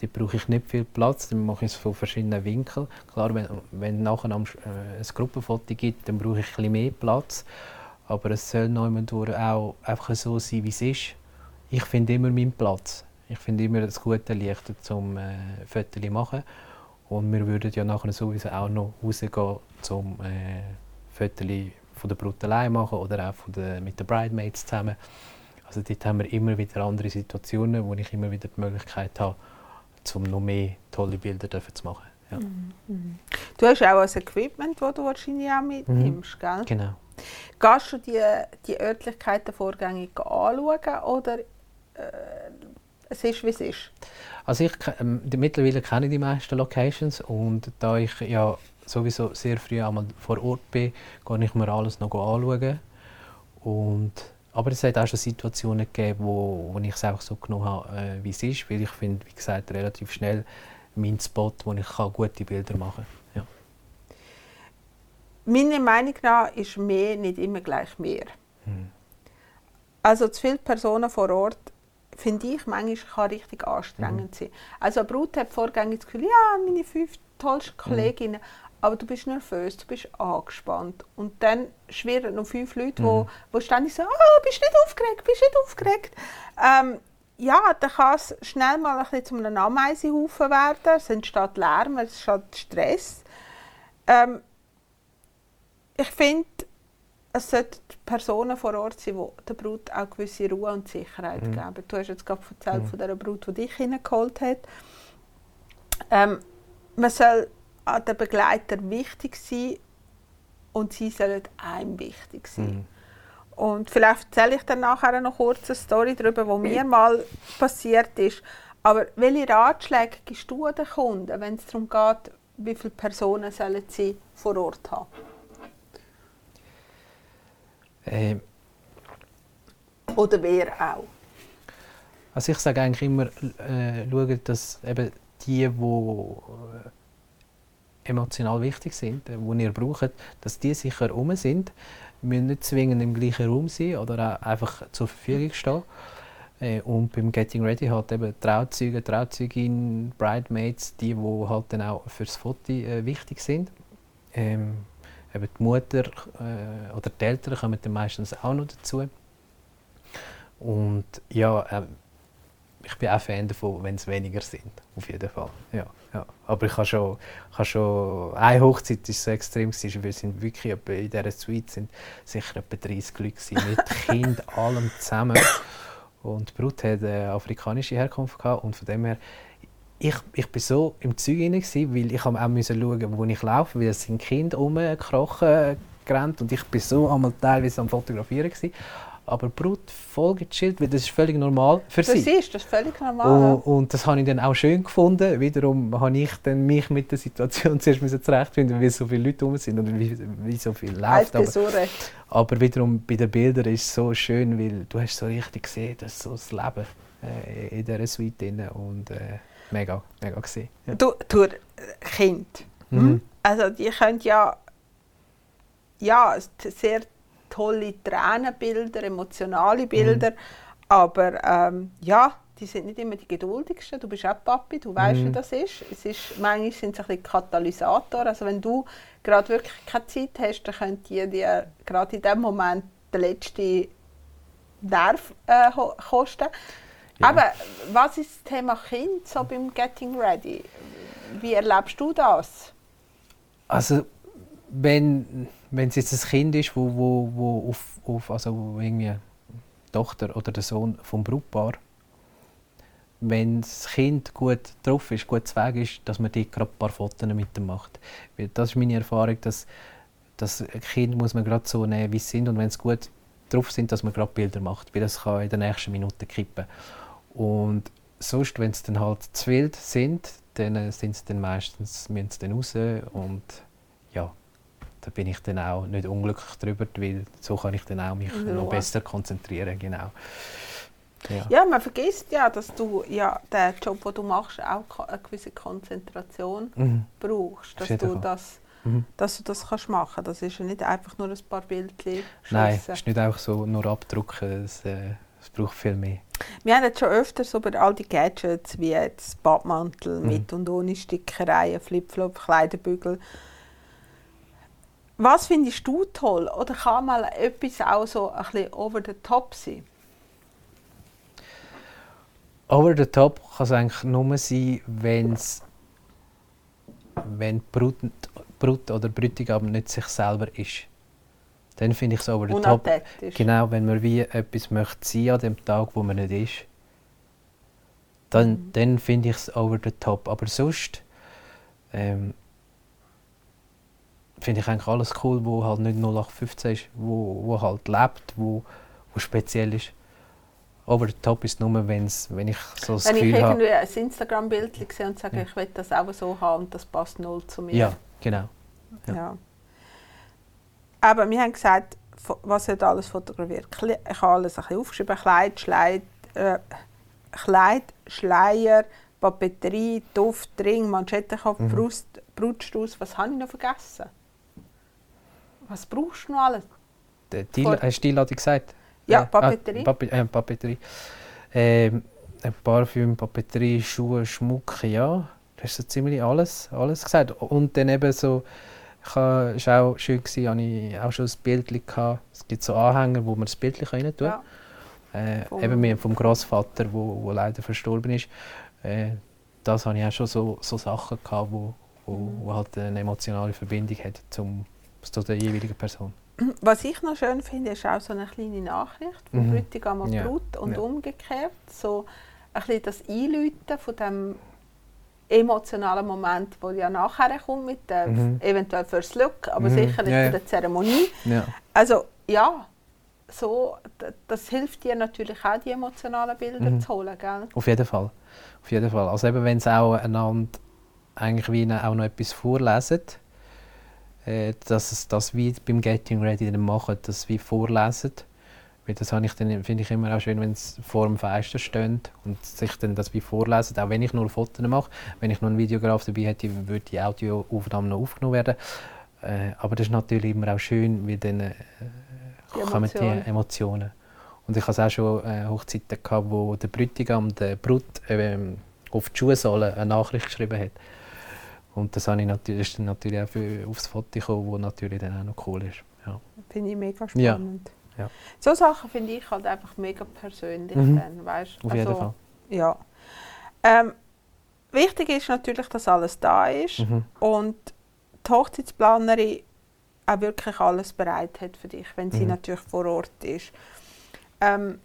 Da brauche ich nicht viel Platz, dann mache ich es von verschiedenen Winkeln. Klar, wenn, wenn nachher äh, ein Gruppenfoto gibt, dann brauche ich bisschen mehr Platz. Aber es soll auch einfach so sein, wie es ist ich finde immer meinen Platz. Ich finde immer das gute Licht zum äh, Fotos machen. Und wir würden ja nachher sowieso auch noch rausgehen, zum äh, Fotos von der Brut allein machen oder auch von der, mit den Bridemaids zusammen. Also dort haben wir immer wieder andere Situationen, wo ich immer wieder die Möglichkeit habe, um noch mehr tolle Bilder zu machen. Ja. Mhm. Du hast auch ein Equipment, das du wahrscheinlich auch mitnimmst, mhm. gell? Genau. Gehst du die, die Örtlichkeiten vorgängig anschauen oder äh, es ist, wie es ist. Also ich, ähm, mittlerweile kenne ich die meisten Locations und da ich ja sowieso sehr früh einmal vor Ort bin, gehe ich mir alles noch anschauen. Und, aber es hat auch schon Situationen gegeben, wo, wo ich es einfach so genommen habe, äh, wie es ist, weil ich finde, wie gesagt, relativ schnell mein Spot, wo ich kann gute Bilder machen kann. Ja. Meiner Meinung nach ist mehr nicht immer gleich mehr. Hm. Also zu viele Personen vor Ort finde ich, manchmal kann richtig anstrengend mhm. sein. Also eine Brut hat vorgängig das Gefühl, ja, meine fünf tollsten mhm. Kolleginnen, mhm. Aber du bist nervös, du bist angespannt. Und dann schwirren noch fünf Leute, mhm. wo, wo ständig sagen, oh, bist nicht aufgeregt, bist nicht aufgeregt. Ähm, ja, dann kann es schnell mal ein bisschen zu einem Ameisenhaufen werden. Es entsteht Lärm, es entsteht Stress. Ähm, ich finde, es sollten Personen vor Ort sein, die der Brut auch gewisse Ruhe und Sicherheit mhm. geben. Du hast jetzt gerade erzählt mhm. von der Brut, die dich hineingeholt hat. Ähm, man soll an den Begleiter wichtig sein und sie sollen einem wichtig sein. Mhm. Und vielleicht erzähle ich dann nachher noch kurz eine Story darüber, was mir mal passiert ist. Aber welche Ratschläge gibst du den Kunden, wenn es darum geht, wie viele Personen sollen sie vor Ort haben? Äh, Oder wer auch? Also ich sage eigentlich immer, äh, schauen, dass eben die, die emotional wichtig sind, äh, die ihr braucht, dass die sicher um sind. Müssen nicht zwingend im gleichen Raum sein oder auch einfach zur Verfügung stehen. Äh, und beim Getting Ready halt eben Trauzeuge, Trauzeugin, Bridesmaids, die, die halt dann auch fürs Foto äh, wichtig sind. Ähm, eben die Mutter äh, oder die Eltern kommen dann meistens auch noch dazu. Und ja, ähm, ich bin auch Fan davon, wenn es weniger sind, auf jeden Fall. Ja, ja. Aber ich habe schon, ich habe schon eine Hochzeit ist so extrem gewesen, wir sind wirklich in dieser Suite sind sicher etwa 30 Leute gewesen, mit <laughs> Kind allem zusammen. Und die Brut hat eine afrikanische Herkunft gehabt und von dem her ich, ich bin so im Zeug rein, gewesen, weil ich auch müssen schauen, wo ich laufe, weil es sind Kinder rumgekrochen, gerannt und ich bin so einmal teilweise am Fotografieren gewesen aber Brut voll gechillt, weil das ist völlig normal für, Für sie. sie ist das völlig normal. Und, und das habe ich dann auch schön gefunden. Wiederum habe ich dann mich mit der Situation <laughs> zuerst müssen zurechtfinden, wie so viele Leute rum sind und wie, wie so viel läuft. Aber, aber wiederum bei den Bildern ist es so schön, weil du hast so richtig gesehen, dass so das Leben äh, in dieser Suite drin und äh, mega, mega gesehen. Ja. Du, du Kind. Mhm. Hm? Also die können ja, ja sehr tolle Tränenbilder, emotionale Bilder, Mhm. aber ähm, ja, die sind nicht immer die geduldigsten. Du bist auch Papi, du weißt, Mhm. wie das ist. Es ist manchmal sind es ein bisschen Katalysator. Also wenn du gerade wirklich keine Zeit hast, dann können die dir gerade in dem Moment den letzten Nerv äh, kosten. Ja. Aber was ist das Thema Kind so beim Getting Ready? Wie erlebst du das? Also wenn, wenn es jetzt ein Kind ist, wo, wo, wo auf, auf also irgendwie Tochter oder der Sohn vom Brautpaar, wenn das Kind gut drauf ist, gut zu Weg ist, dass man dort gerade ein paar Fotos mit dem macht. Das ist meine Erfahrung, dass das Kind muss man gerade so nehmen, wie sie sind und wenn sie gut drauf sind, dass man gerade Bilder macht, weil das kann in den nächsten Minuten kippen. Und sonst, wenn sie dann halt zu wild sind, dann äh, sind sie dann meistens, müssen sie dann raus und ja, da bin ich dann auch nicht unglücklich drüber, weil so kann ich dann auch mich In noch besser konzentrieren, genau. Ja. Ja, man vergisst ja, dass du ja den Job, den du machst, auch eine gewisse Konzentration Mhm. brauchst, dass du das, Mhm. dass du das kannst machen. Das ist ja nicht einfach nur ein paar Bildchen Nein, es ist nicht einfach so nur abdrucken, es, äh, es braucht viel mehr. Wir haben jetzt schon öfters über all die Gadgets wie jetzt Badmantel Mhm. mit und ohne Stickereien, Flipflop, Kleiderbügel. Was findest du toll? Oder kann mal etwas auch so ein bisschen over the top sein? Over the top kann es eigentlich nur sein, wenn's, wenn Brut, Brut oder Bräutigam nicht sich selber ist. Dann finde ich es over the top. Genau, wenn man wie etwas möchte sein an dem Tag, wo man nicht ist, dann, Mhm. dann finde ich es over the top. Aber sonst ähm, finde ich eigentlich alles cool, wo halt nicht 0815 ist, wo, wo halt lebt, wo, wo speziell ist. The top ist nur, wenn's, wenn ich so das Wenn ich Gefühl habe. irgendwie ein Instagram-Bild sehe und sage, Ja. ich will das auch so haben und das passt null zu mir. Ja, genau. ja. Ja. Aber wir haben gesagt, was wird alles fotografiert. Ich habe alles ein bisschen aufgeschrieben. Kleid, Schleid, äh, Kleid, Schleier, Papeterie, Duft, Ring, Manschettenkopf, Mhm. Brust, Brutstrauß. Was habe ich noch vergessen? Was brauchst du noch alles? Die, die, Vor- hast du die Einladung gesagt? Ja, Äh, Papeterie. Ah, Pape äh, Papeterie. Ähm, ein Parfüm, Papeterie, Schuhe, Schmuck, ja. Du hast so ziemlich alles, alles gesagt. Und dann eben so, ich es war auch schön, gewesen, habe ich auch schon ein Bild gehabt. Es gibt so Anhänger, wo man das Bild rein tun Ja. äh, Eben vom Großvater, wo, wo leider verstorben ist. Äh, das habe ich auch schon so, so Sachen gehabt, wo, wo, Mhm. wo halt eine emotionale Verbindung hat zum, zu der jeweiligen Person. Was ich noch schön finde, ist auch so eine kleine Nachricht von Mhm. Bräutigam und Ja, Brut und ja. umgekehrt. So ein bisschen das Einläuten von dem emotionalen Moment, der ja nachher kommt, mit der, Mhm. eventuell fürs Look, aber Mhm. sicher nicht Ja, für ja. die Zeremonie. Ja. Also ja, so, das hilft dir natürlich auch, die emotionalen Bilder Mhm. zu holen, gell? Auf jeden Fall. Auf jeden Fall. Also eben, wenn sie auch einander eigentlich wie auch noch etwas vorlesen, äh, dass es das wie beim Getting Ready dann machen, das wie vorlesen. Weil das ich dann, finde ich immer auch schön, wenn sie vor dem Fenster stehen und sich dann das wie vorlesen. Auch wenn ich nur Fotos mache, wenn ich noch einen Videograf dabei hätte, würde die Audioaufnahme noch aufgenommen werden. Äh, aber das ist natürlich immer auch schön, wie dann äh, Die kommen Emotionen. die Emotionen. Und ich hatte auch schon äh, Hochzeiten, gehabt, wo der Bräutigam der Brut ähm, auf die Schuhsohle eine Nachricht geschrieben hat. Und das, habe ich natürlich, das ist natürlich auch für, aufs Foto gekommen, wo natürlich dann auch noch cool ist. Ja. Finde ich mega Ja. spannend. Ja. So Sachen finde ich halt einfach mega persönlich Mhm. dann, weißt? Auf jeden Fall. Ja. Ähm, wichtig ist natürlich, dass alles da ist Mhm. und die Hochzeitsplanerin auch wirklich alles bereit hat für dich, wenn sie Mhm. natürlich vor Ort ist. Ähm,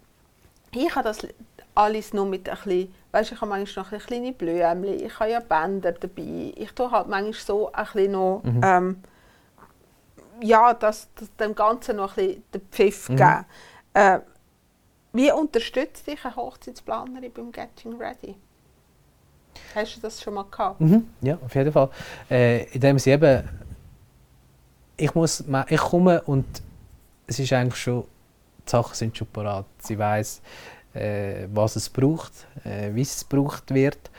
ich habe das alles nur mit ein bisschen, weißt, ich habe manchmal noch ein kleine Blümchen, ich habe ja Bänder dabei, ich tue halt manchmal so ein bisschen noch, Mhm. ähm, ja, das, das dem Ganzen noch ein bisschen den Pfiff Mhm. geben. Äh, wie unterstützt dich eine Hochzeitsplanerin beim Getting Ready? Hast du das schon mal gehabt? Mhm. Ja, auf jeden Fall. Äh, indem sie eben, ich muss, ich komme und es ist eigentlich schon, die Sachen sind schon parat. Sie weiß, äh, was es braucht, äh, wie es gebraucht wird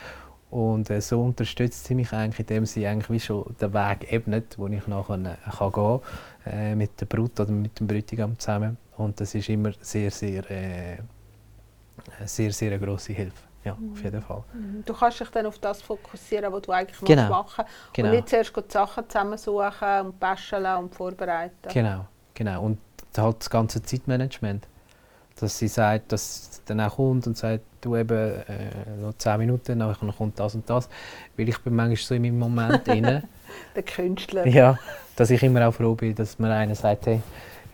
und äh, so unterstützt sie mich eigentlich, indem sie eigentlich wie schon den Weg ebnet, wo ich nachher äh, kann gehen äh, mit der Brut oder mit dem Bräutigam zusammen und das ist immer sehr, sehr, äh, sehr, sehr eine grosse Hilfe. Ja, auf jeden Fall. Du kannst dich dann auf das fokussieren, was du eigentlich Genau. machen willst. Genau. Und nicht zuerst die Sachen zusammensuchen und basteln und vorbereiten. Genau, genau. Und halt das ganze Zeitmanagement. Dass sie sagt, dass dann auch kommt und sagt, du eben äh, noch 10 Minuten, nachher kommt das und das. Weil ich bin manchmal so in meinem Moment drin, <laughs> Der Künstler. ja, dass ich immer auch froh bin, dass mir einer sagt, hey,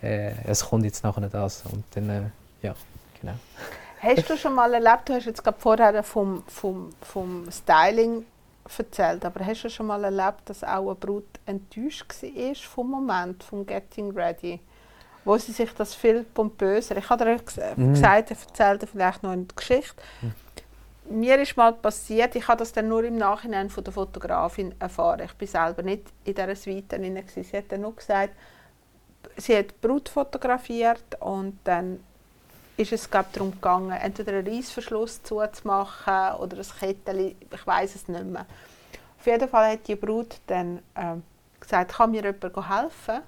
äh, es kommt jetzt nachher das. Und dann, äh, ja, genau. Hast du schon mal erlebt, du hast jetzt gerade vorher vom, vom, vom Styling erzählt, aber hast du schon mal erlebt, dass auch eine Brut enttäuscht war vom Moment, vom Getting Ready? Wo sie sich das viel pompöser, ich habe dir ges- Mhm. gesagt, ich erzähle dir vielleicht noch eine Geschichte. Mir ist mal passiert, ich habe das dann nur im Nachhinein von der Fotografin erfahren. Ich bin selber nicht in dieser Suite drin. gewesen. Sie hat dann nur gesagt, sie hat Brut fotografiert und dann ist es glaub, darum gegangen, entweder einen Reissverschluss zuzumachen oder ein Kettchen, ich weiß es nicht mehr. Auf jeden Fall hat die Brut dann ähm, gesagt, kann mir jemand helfen?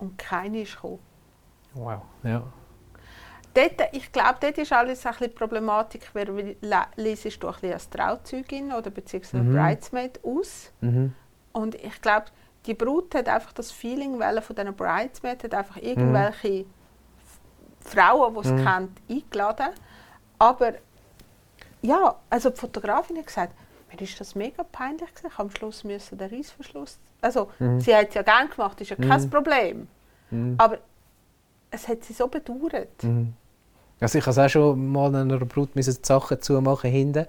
Und keiner ist gekommen. Wow. Ja. Dort, ich glaube, dort ist alles ein bisschen die Problematik, wer lesest du ein bisschen als Trauzeugin oder beziehungsweise Mhm. Bridesmaid aus. Mhm. Und ich glaube, die Brut hat einfach das Feeling wollen von diesen Bridesmaids, hat einfach irgendwelche F- Frauen, die sie Mhm. kennt, eingeladen. Aber ja, also die Fotografin hat gesagt, mir ist das mega peinlich gewesen. Am Schluss müssen den Reissverschluss... Also, Mhm. sie hat es ja gerne gemacht, ist ja kein Mhm. Problem. Mhm. Aber es hat sie so bedauert. Mhm. Also ich musste auch schon mal einer Brut die Sachen zumachen hinten,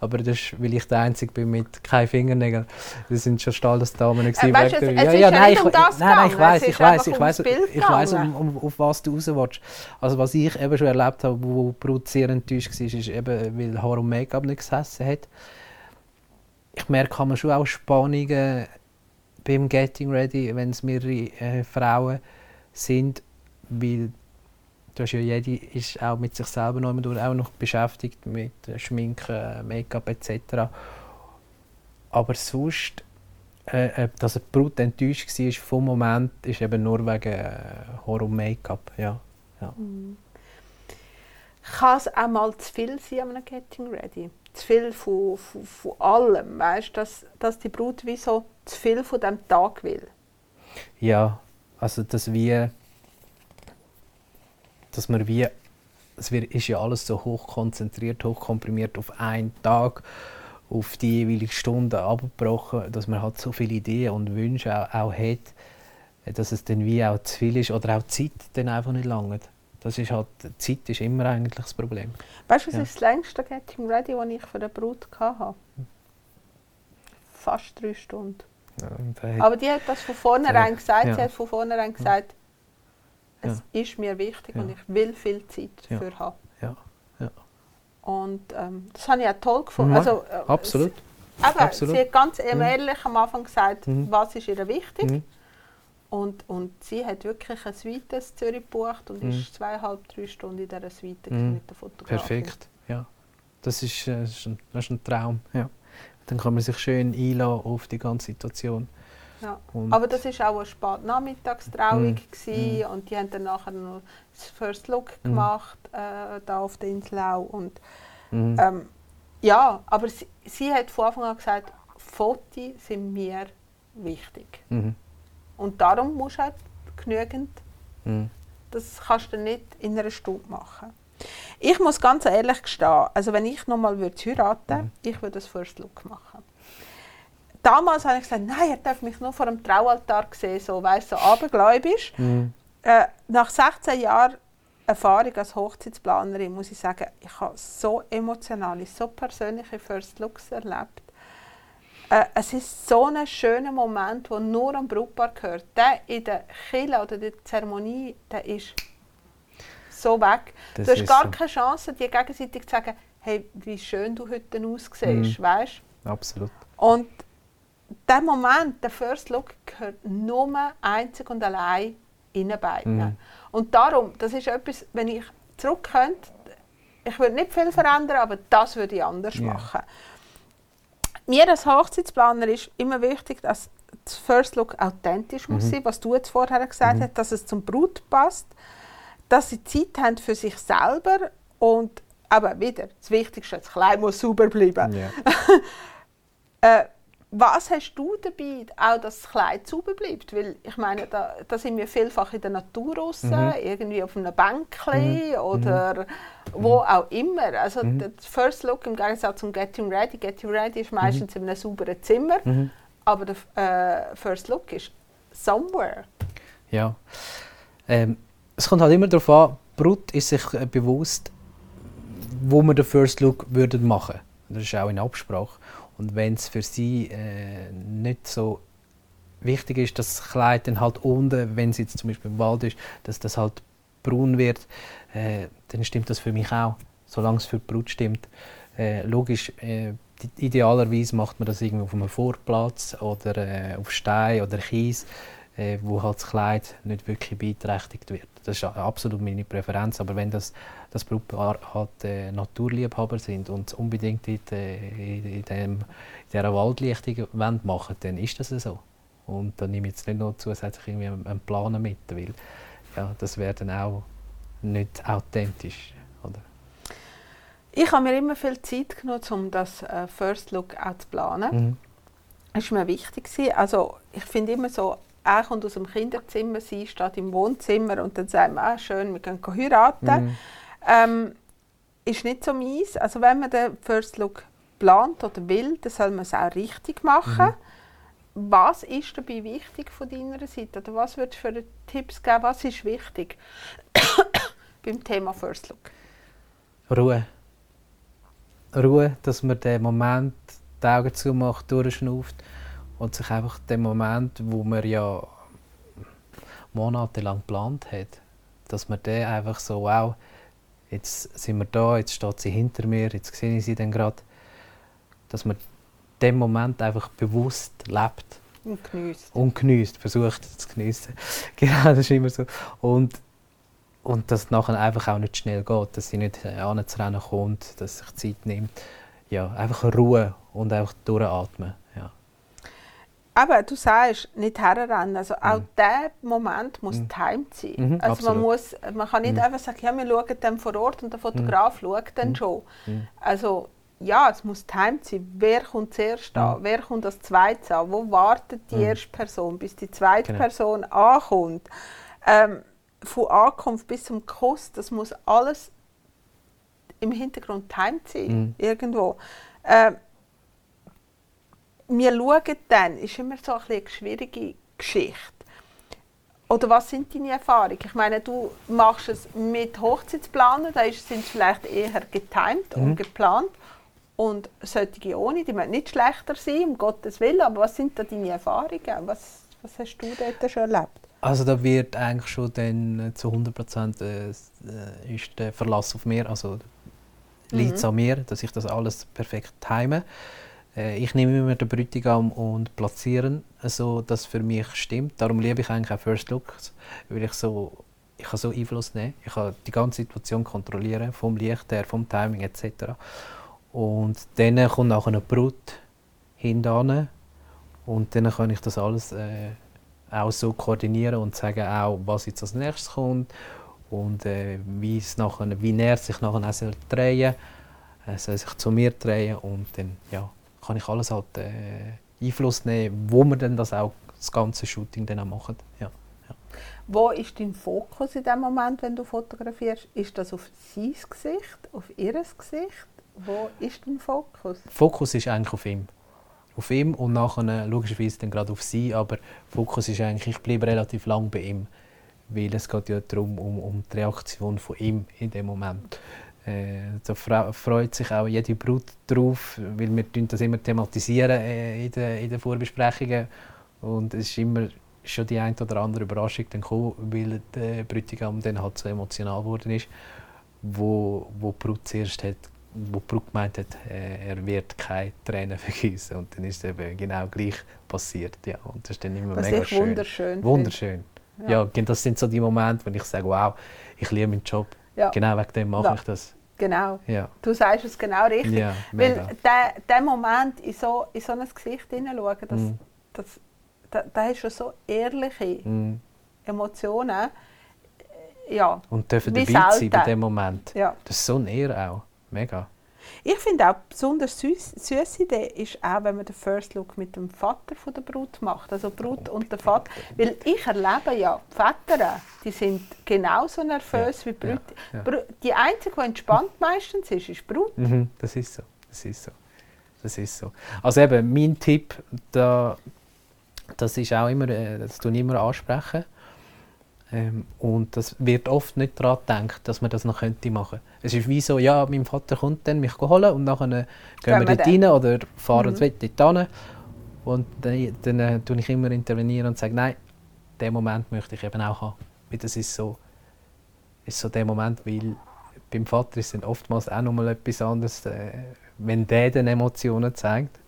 aber das ist, weil ich der Einzige bin mit keinen Fingernägeln. Das sind schon Stallesdamen gewesen. Äh, weißt es- es ist ja nicht ich, um das nein, nein, ich weiß, ich weiß, ich weiß, ich weiß, um, um, auf was du raus willst. Also was ich eben schon erlebt habe, wo Brut sehr enttäuscht war, ist eben, weil Haar und Make-up nicht gesessen hat. Ich merke, kann man schon auch Spannungen beim Getting Ready, wenn es mehrere äh, Frauen sind, weil du hast ja jede ist auch mit sich selber noch immer durch, auch noch beschäftigt mit äh, Schminken, Make-up etc. Aber sonst, äh, äh, dass eine Brut enttäuscht war vom Moment, ist eben nur wegen äh, Haar und Make-up. Ja. Kann es auch mal zu viel sein an einem Getting Ready? Zu viel von, von, von allem, weißt dass, dass die Brut wie so zu viel von diesem Tag will. ja, also das wie, dass man wie, es wird, ist ja alles so hoch konzentriert, hoch komprimiert auf einen Tag, auf die jeweilige Stunde abgebrochen, dass man halt so viele Ideen und Wünsche auch, auch hat, dass es dann wie auch zu viel ist oder auch die Zeit dann einfach nicht langt. Das ist halt, die Zeit ist immer eigentlich das Problem. Weißt du, was Ja. ist das längste Getting Ready, das ich für eine Brut hatte? fast drei Stunden. Ja, er Aber die hat das von vornherein Ja. gesagt. Sie hat von vornherein gesagt, es ist mir wichtig Ja. und ich will viel Zeit Ja. dafür haben. ja, ja. Und ähm, das habe ich auch toll gefunden. Mhm. Also, äh, Absolut. Sie, aber Absolut. sie hat ganz Mhm. ehrlich am Anfang gesagt, Mhm. was ist ihr wichtig. Mhm. Und, und sie hat wirklich eine Suite in Zürich gebucht und Mhm. ist zweieinhalb, drei Stunden in dieser Suite Mhm. mit der Fotografin. Perfekt, ja. Das ist, äh, das ist, ein, das ist ein Traum, ja. Dann kann man sich schön einlassen auf die ganze Situation. Ja. Aber das war auch eine Spätnachmittagstrauung Mhm. gewesen, und die haben dann nachher noch das First Look Mhm. gemacht, äh, da auf der Insel auch. Und, mhm. ähm, ja, aber sie, sie hat von Anfang an gesagt, Fotos sind mir wichtig. Mhm. Und darum musst du halt genügend, Mhm. das kannst du nicht in einer Stunde machen. Ich muss ganz ehrlich gestehen, also wenn ich nochmal würde heiraten Mhm. ich würde das First Look machen. Damals habe ich gesagt, nein, er darf mich nur vor dem Traualtar sehen, so, weißt, so abergläubisch. Mhm. Äh, nach 16 Jahren Erfahrung als Hochzeitsplanerin muss ich sagen, ich habe so emotionale, so persönliche First Looks erlebt. Äh, es ist so ein schöner Moment, der nur am Brautpaar gehört. Der in der Kille oder der Zeremonie, der ist so weg. Das du hast gar so. keine Chance, dir gegenseitig zu sagen, hey, wie schön du heute aussiehst, Mhm. weißt? Absolut. Und der Moment, der First Look, gehört nur einzig und allein ihnen beiden. Mhm. Und darum, das ist etwas, wenn ich zurück könnte, ich würde nicht viel verändern, aber das würde ich anders Ja. machen. Mir als Hochzeitsplaner ist immer wichtig, dass das First Look authentisch muss Mhm. sein, was du jetzt vorher gesagt Mhm. hast, dass es zum Brut passt, dass sie Zeit haben für sich selber und aber wieder, das Wichtigste, das Kleid muss sauber bleiben. Ja. <laughs> Äh, was hast du dabei, auch dass das Kleid sauber bleibt? Weil ich meine, da, da sind wir vielfach in der Natur raus, Mhm. irgendwie auf einem Bänkchen Mhm. oder wo auch immer. Also Mhm. das First Look im Gegensatz zum Getting Ready. Getting Ready ist meistens in einem sauberen Zimmer, Mhm. aber der äh, First Look ist somewhere. Ja. Ähm, es kommt halt immer darauf an, Brut ist sich äh, bewusst, wo wir den First Look würden machen. Das ist auch in Absprache. Und wenn es für sie äh, nicht so wichtig ist, dass das Kleid dann halt unten, wenn sie jetzt zum Beispiel im Wald ist, dass das halt braun wird, äh, dann stimmt das für mich auch, solange es für die Brut stimmt. Äh, logisch, äh, idealerweise macht man das irgendwie auf einem Vorplatz oder äh, auf Stein oder Kies, äh, wo halt das Kleid nicht wirklich beeinträchtigt wird. Das ist absolut meine Präferenz, aber wenn das, das Brautpaar halt äh, Naturliebhaber sind und unbedingt in, de, in, dem, in dieser Waldlichtung wollen machen dann ist das so. Und dann nehme ich jetzt nicht noch zusätzlich irgendwie einen Planer mit, weil ja, das wäre dann auch nicht authentisch. Oder? Ich habe mir immer viel Zeit genommen, um das äh, First Look auch zu planen. Mhm. Das war mir wichtig. Also ich finde immer so, er kommt aus dem Kinderzimmer, sie steht im Wohnzimmer und dann sagen wir, ah, schön, wir gehen heiraten. Mhm. Ähm, ist nicht so meins. Also wenn man den First Look plant oder will, dann soll man es auch richtig machen. Was ist dabei wichtig von deiner Seite? Oder was würdest du für Tipps geben? Was ist wichtig <coughs> beim Thema First Look? Ruhe. Ruhe, dass man den Moment die Augen zumacht, durchschnauft und sich einfach den Moment, wo man ja monatelang geplant hat, dass man den einfach so, wow, jetzt sind wir da, jetzt steht sie hinter mir, jetzt sehe ich sie dann gerade, dass man den Moment einfach bewusst lebt Und genießt. und genießt, versucht zu geniessen. <laughs> genau, das ist immer so. Und, und dass es nachher einfach auch nicht schnell geht, dass sie nicht anzurennen kommt, dass sich Zeit nimmt. Ja, einfach Ruhe und einfach durchatmen. Aber du sagst, nicht herrennen. Also auch der Moment muss Mhm. timed sein. Mhm, also man, muss, man kann nicht Mhm. einfach sagen, ja, wir schauen dann vor Ort und der Fotograf schaut dann Mhm. schon. Mhm. Also ja, es muss timed sein. Wer kommt zuerst an? Mhm. Wer kommt als zweites an? Wo wartet die Mhm. erste Person, bis die zweite Genau. Person ankommt? Ähm, von Ankunft bis zum Kuss, das muss alles im Hintergrund timed sein. Mhm. Irgendwo. Ähm, wir schauen dann, ist immer so ein bisschen eine schwierige Geschichte. Oder was sind deine Erfahrungen? Ich meine, du machst es mit Hochzeitsplanern, da sind es vielleicht eher getimed Mhm. und geplant. und solche ohne, die müssen nicht schlechter sein, um Gottes Willen, aber was sind da deine Erfahrungen? Was, was hast du dort schon erlebt? Also da wird eigentlich schon dann äh, zu 100 Prozent äh, äh, ist der Verlass auf mir, also liegt es Mhm. an mir, dass ich das alles perfekt time. Äh, ich nehme immer den Bräutigam und platzieren, so dass für mich stimmt. Darum liebe ich eigentlich auch First Looks, weil ich so ich kann so Einfluss nehmen, ich kann die ganze Situation kontrollieren, vom Licht her, vom Timing etc. Und dann kommt nachher eine Brut hinten und dann kann ich das alles äh, auch so koordinieren und sagen auch, was jetzt als nächstes kommt und äh, wie, es nachher, wie näher sich nachher auch soll drehen. Er soll sich zu mir drehen und dann ja, kann ich alles halt äh, Einfluss nehmen, wo wir dann das auch das ganze Shooting dann auch machen. Ja. Wo ist dein Fokus in dem Moment, wenn du fotografierst? Ist das auf sein Gesicht, auf ihr Gesicht? Wo ist dein Fokus? Fokus ist eigentlich auf ihm. Auf ihm und nachher logischerweise dann gerade auf sie, aber Fokus ist eigentlich, ich bleibe relativ lang bei ihm, weil es geht ja darum, um, um die Reaktion von ihm in dem Moment. Äh, da fra- freut sich auch jede Brut drauf, weil wir das immer thematisieren äh, in den, in den Vorbesprechungen und es ist immer schon die eine oder andere Überraschung dann gekommen, weil der Bräutigam dann halt so emotional geworden ist, wo, wo Brut zuerst hat wo Brut gemeint hat, äh, er wird keine Tränen vergießen. Und dann ist es eben genau gleich passiert. Ja, und das ist dann immer Was mega ich schön. wunderschön. Wunderschön. Ja. gen- das sind so die Momente, wo ich sage, wow, ich liebe meinen Job. Ja, Genau wegen dem mache Ja. ich das. Genau. Ja, Du sagst es genau richtig. ja Weil der, der Moment in so, in so ein Gesicht hineinschauen, das, Mm, das, da, da hast du schon so ehrliche mm. Emotionen. Ja, Und dürfen dabei sein selten. bei dem Moment. ja. Das ist so Ehre auch. Mega. Ich finde auch besonders süß, süße Idee ist auch, wenn man den First Look mit dem Vater von der Brut macht. Also Brut und der Vater. Weil ich erlebe ja, Väter, die sind genauso nervös wie die Brut. ja. Bru- Die einzige, die entspannt meistens ist, ist Brut. Mhm, das ist so. Das ist so. Das ist so. Also eben, mein Tipp, da, das ist auch immer, äh, das ich immer ansprechen. Ähm, und das wird oft nicht daran gedacht, dass man das noch könnte machen. Es ist wie so, ja, mein Vater kommt dann mich holen und nachher äh, gehen wir dort dann. rein oder fahren Mhm. dort hin. Und dann, dann äh, tue ich immer intervenieren und sage, nein, den Moment möchte ich eben auch haben. Weil das ist so, ist so der Moment, weil beim Vater ist es dann oftmals auch noch mal etwas anderes, äh, wenn der dann Emotionen zeigt.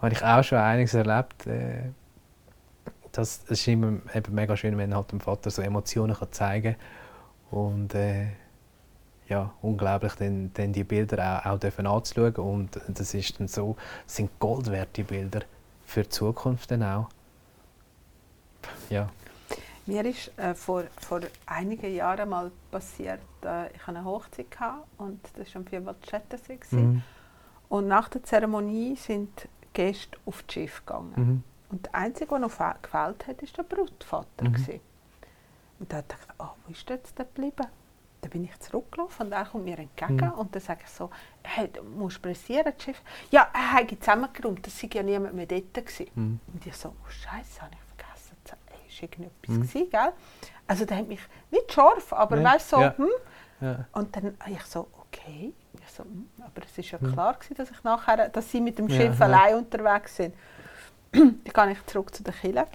Habe ich auch schon einiges erlebt. Äh, das, das ist immer eben mega schön, wenn halt dem Vater so Emotionen kann zeigen und äh, ja, unglaublich dann, dann die Bilder auch, auch dürfen anzuschauen und das ist dann so, das sind Gold wert, die Bilder für die Zukunft dann auch. Ja. Mir ist äh, vor, vor einigen Jahren mal passiert, äh, ich hatte eine Hochzeit gehabt und das war am Vierwaldstättersee. Mhm. Und nach der Zeremonie sind Gäste auf das Schiff gegangen. Mhm. Und der Einzige, der noch gefehlt hat, war der Brutvater. Mhm. gewesen. Und da dachte ich, oh, wo ist der jetzt geblieben? Dann bin ich zurückgelaufen und er kommt mir entgegen Mhm. und dann sage ich so, hey, du musst pressieren, Schiff. Ja, er hat zusammengeräumt, das war ja niemand mehr dort. Gewesen. Mhm. Und ich so, oh Scheiße, habe ich vergessen. Es war irgendetwas, Mhm. gewesen, gell? Also der hat mich nicht scharf, aber Ja, weißt so, ja. hm? Ja. Und dann habe ich so, okay. Ich so, hm, aber es ist ja Mhm. klar gewesen, dass ich nachher, dass sie mit dem Schiff ja. allein unterwegs sind. <clears throat> dann gehe ich zurück zu der Kille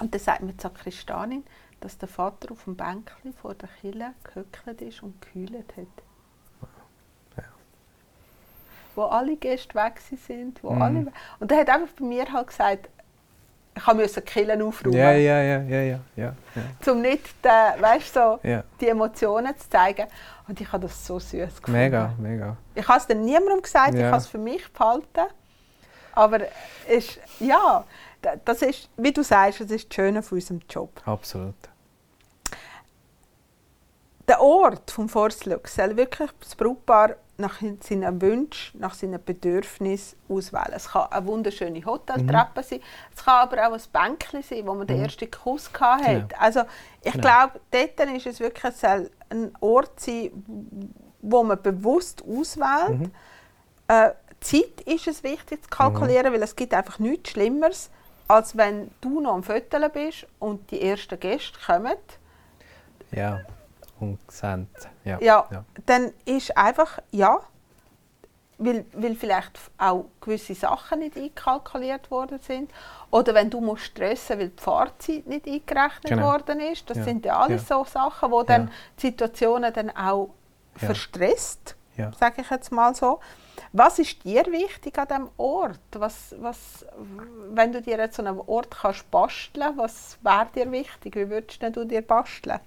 und dann sagt mir die Sakristanin, dass der Vater auf dem Bänkchen vor der Kille gehöckelt ist und gekühlt hat. Ja. Wo alle Gäste weg sind, wo Mhm. alle und er hat einfach bei mir halt gesagt, ich musste die Kille aufräumen, Ja, ja, ja, ja, ja, ja, um nicht, den, weißt, so, ja. die Emotionen zu zeigen. Und ich habe das so süß gefunden. Mega, mega. Ich habe es dann niemandem gesagt, ich Ja. habe es für mich behalten. Aber es ist, ja, da- das ist, wie du sagst, das ist das Schöne von unserem Job. Absolut. Der Ort vom Forstlook soll wirklich das Brautpaar nach seinen Wünschen, nach seinen Bedürfnissen auswählen. Es kann eine wunderschöne Hoteltreppe sein, es kann aber auch ein Bänkchen sein, wo man den Mhm. ersten Kuss hatte. Genau. Also ich Genau. glaube, dort ist es wirklich ein Ort sein, wo man bewusst auswählt. Mhm. Äh, Zeit ist es wichtig zu kalkulieren, weil es gibt einfach nichts Schlimmeres, als wenn du noch am Föteln bist und die ersten Gäste kommen. Ja. Und sehen. Ja. Ja, Ja. dann ist einfach, ja, weil, weil vielleicht auch gewisse Sachen nicht einkalkuliert worden sind. Oder wenn du musst stressen weil die Fahrzeit nicht eingerechnet Genau. worden ist. Das Ja. sind ja alles Ja. so Sachen, wo dann die Situationen dann auch verstresst, sage ich jetzt mal so. Was ist dir wichtig an diesem Ort? Was, was, wenn du dir jetzt so einen Ort kannst basteln, was wäre dir wichtig? Wie würdest du dir basteln?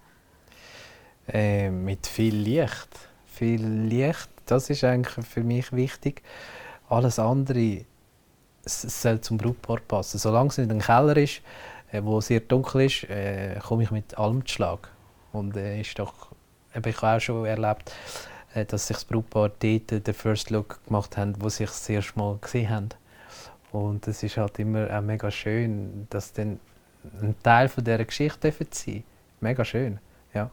Äh, mit viel Licht. Viel Licht, das ist eigentlich für mich wichtig. Alles andere soll zum Brautpaar passen. Solange es nicht ein Keller ist, äh, wo sehr dunkel ist, äh, komme ich mit allem zu Schlag. Und äh, ist doch, eben, ich habe auch schon erlebt, dass sich das Brautpaar dort den First Look gemacht haben, wo sich das erste Mal gesehen haben. Und es ist halt immer auch mega schön, dass dann ein Teil von dieser Geschichte sein Mega schön, ja.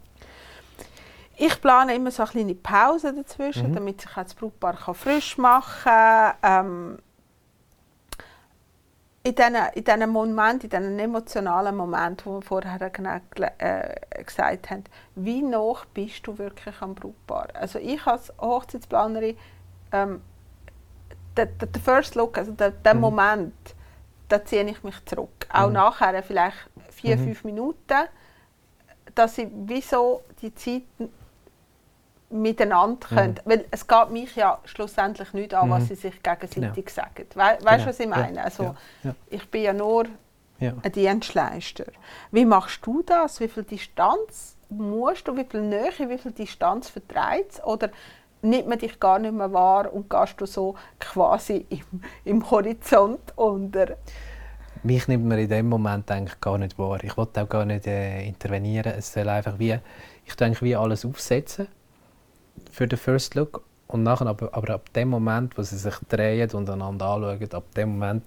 Ich plane immer so eine kleine Pause dazwischen, Mhm. damit sich das Brautpaar kann frisch machen kann. Ähm, in diesen, in diesen Momenten, in diesen emotionalen Momenten, die wir vorher genau äh, gesagt haben, wie nah bist du wirklich am Brautpaar? Also ich als Hochzeitsplanerin, ähm, der, der, der First Look, also der, der Mhm. Moment, da ziehe ich mich zurück. Auch Mhm. nachher vielleicht vier, Mhm. fünf Minuten, dass ich wieso die Zeit miteinander Mhm. können. Weil es geht mich ja schlussendlich nicht an, was Mhm. sie sich gegenseitig Genau. sagen. We weißt du, Genau. was ich Ja, meine? Also, ja, ja. Ich bin ja nur Ja. ein Dienstleister. Wie machst du das? Wie viel Distanz musst du? Wie viel Nähe, wie viel Distanz vertreibt es? Oder nimmt man dich gar nicht mehr wahr und gehst du so quasi im, im Horizont unter? Mich nimmt man in dem Moment eigentlich gar nicht wahr. Ich wollte auch gar nicht äh, intervenieren. Es soll einfach wie, ich denke, wie alles aufsetzen für den First Look und nachher aber, aber ab dem Moment, wo sie sich drehen und einander anschauen, ab dem Moment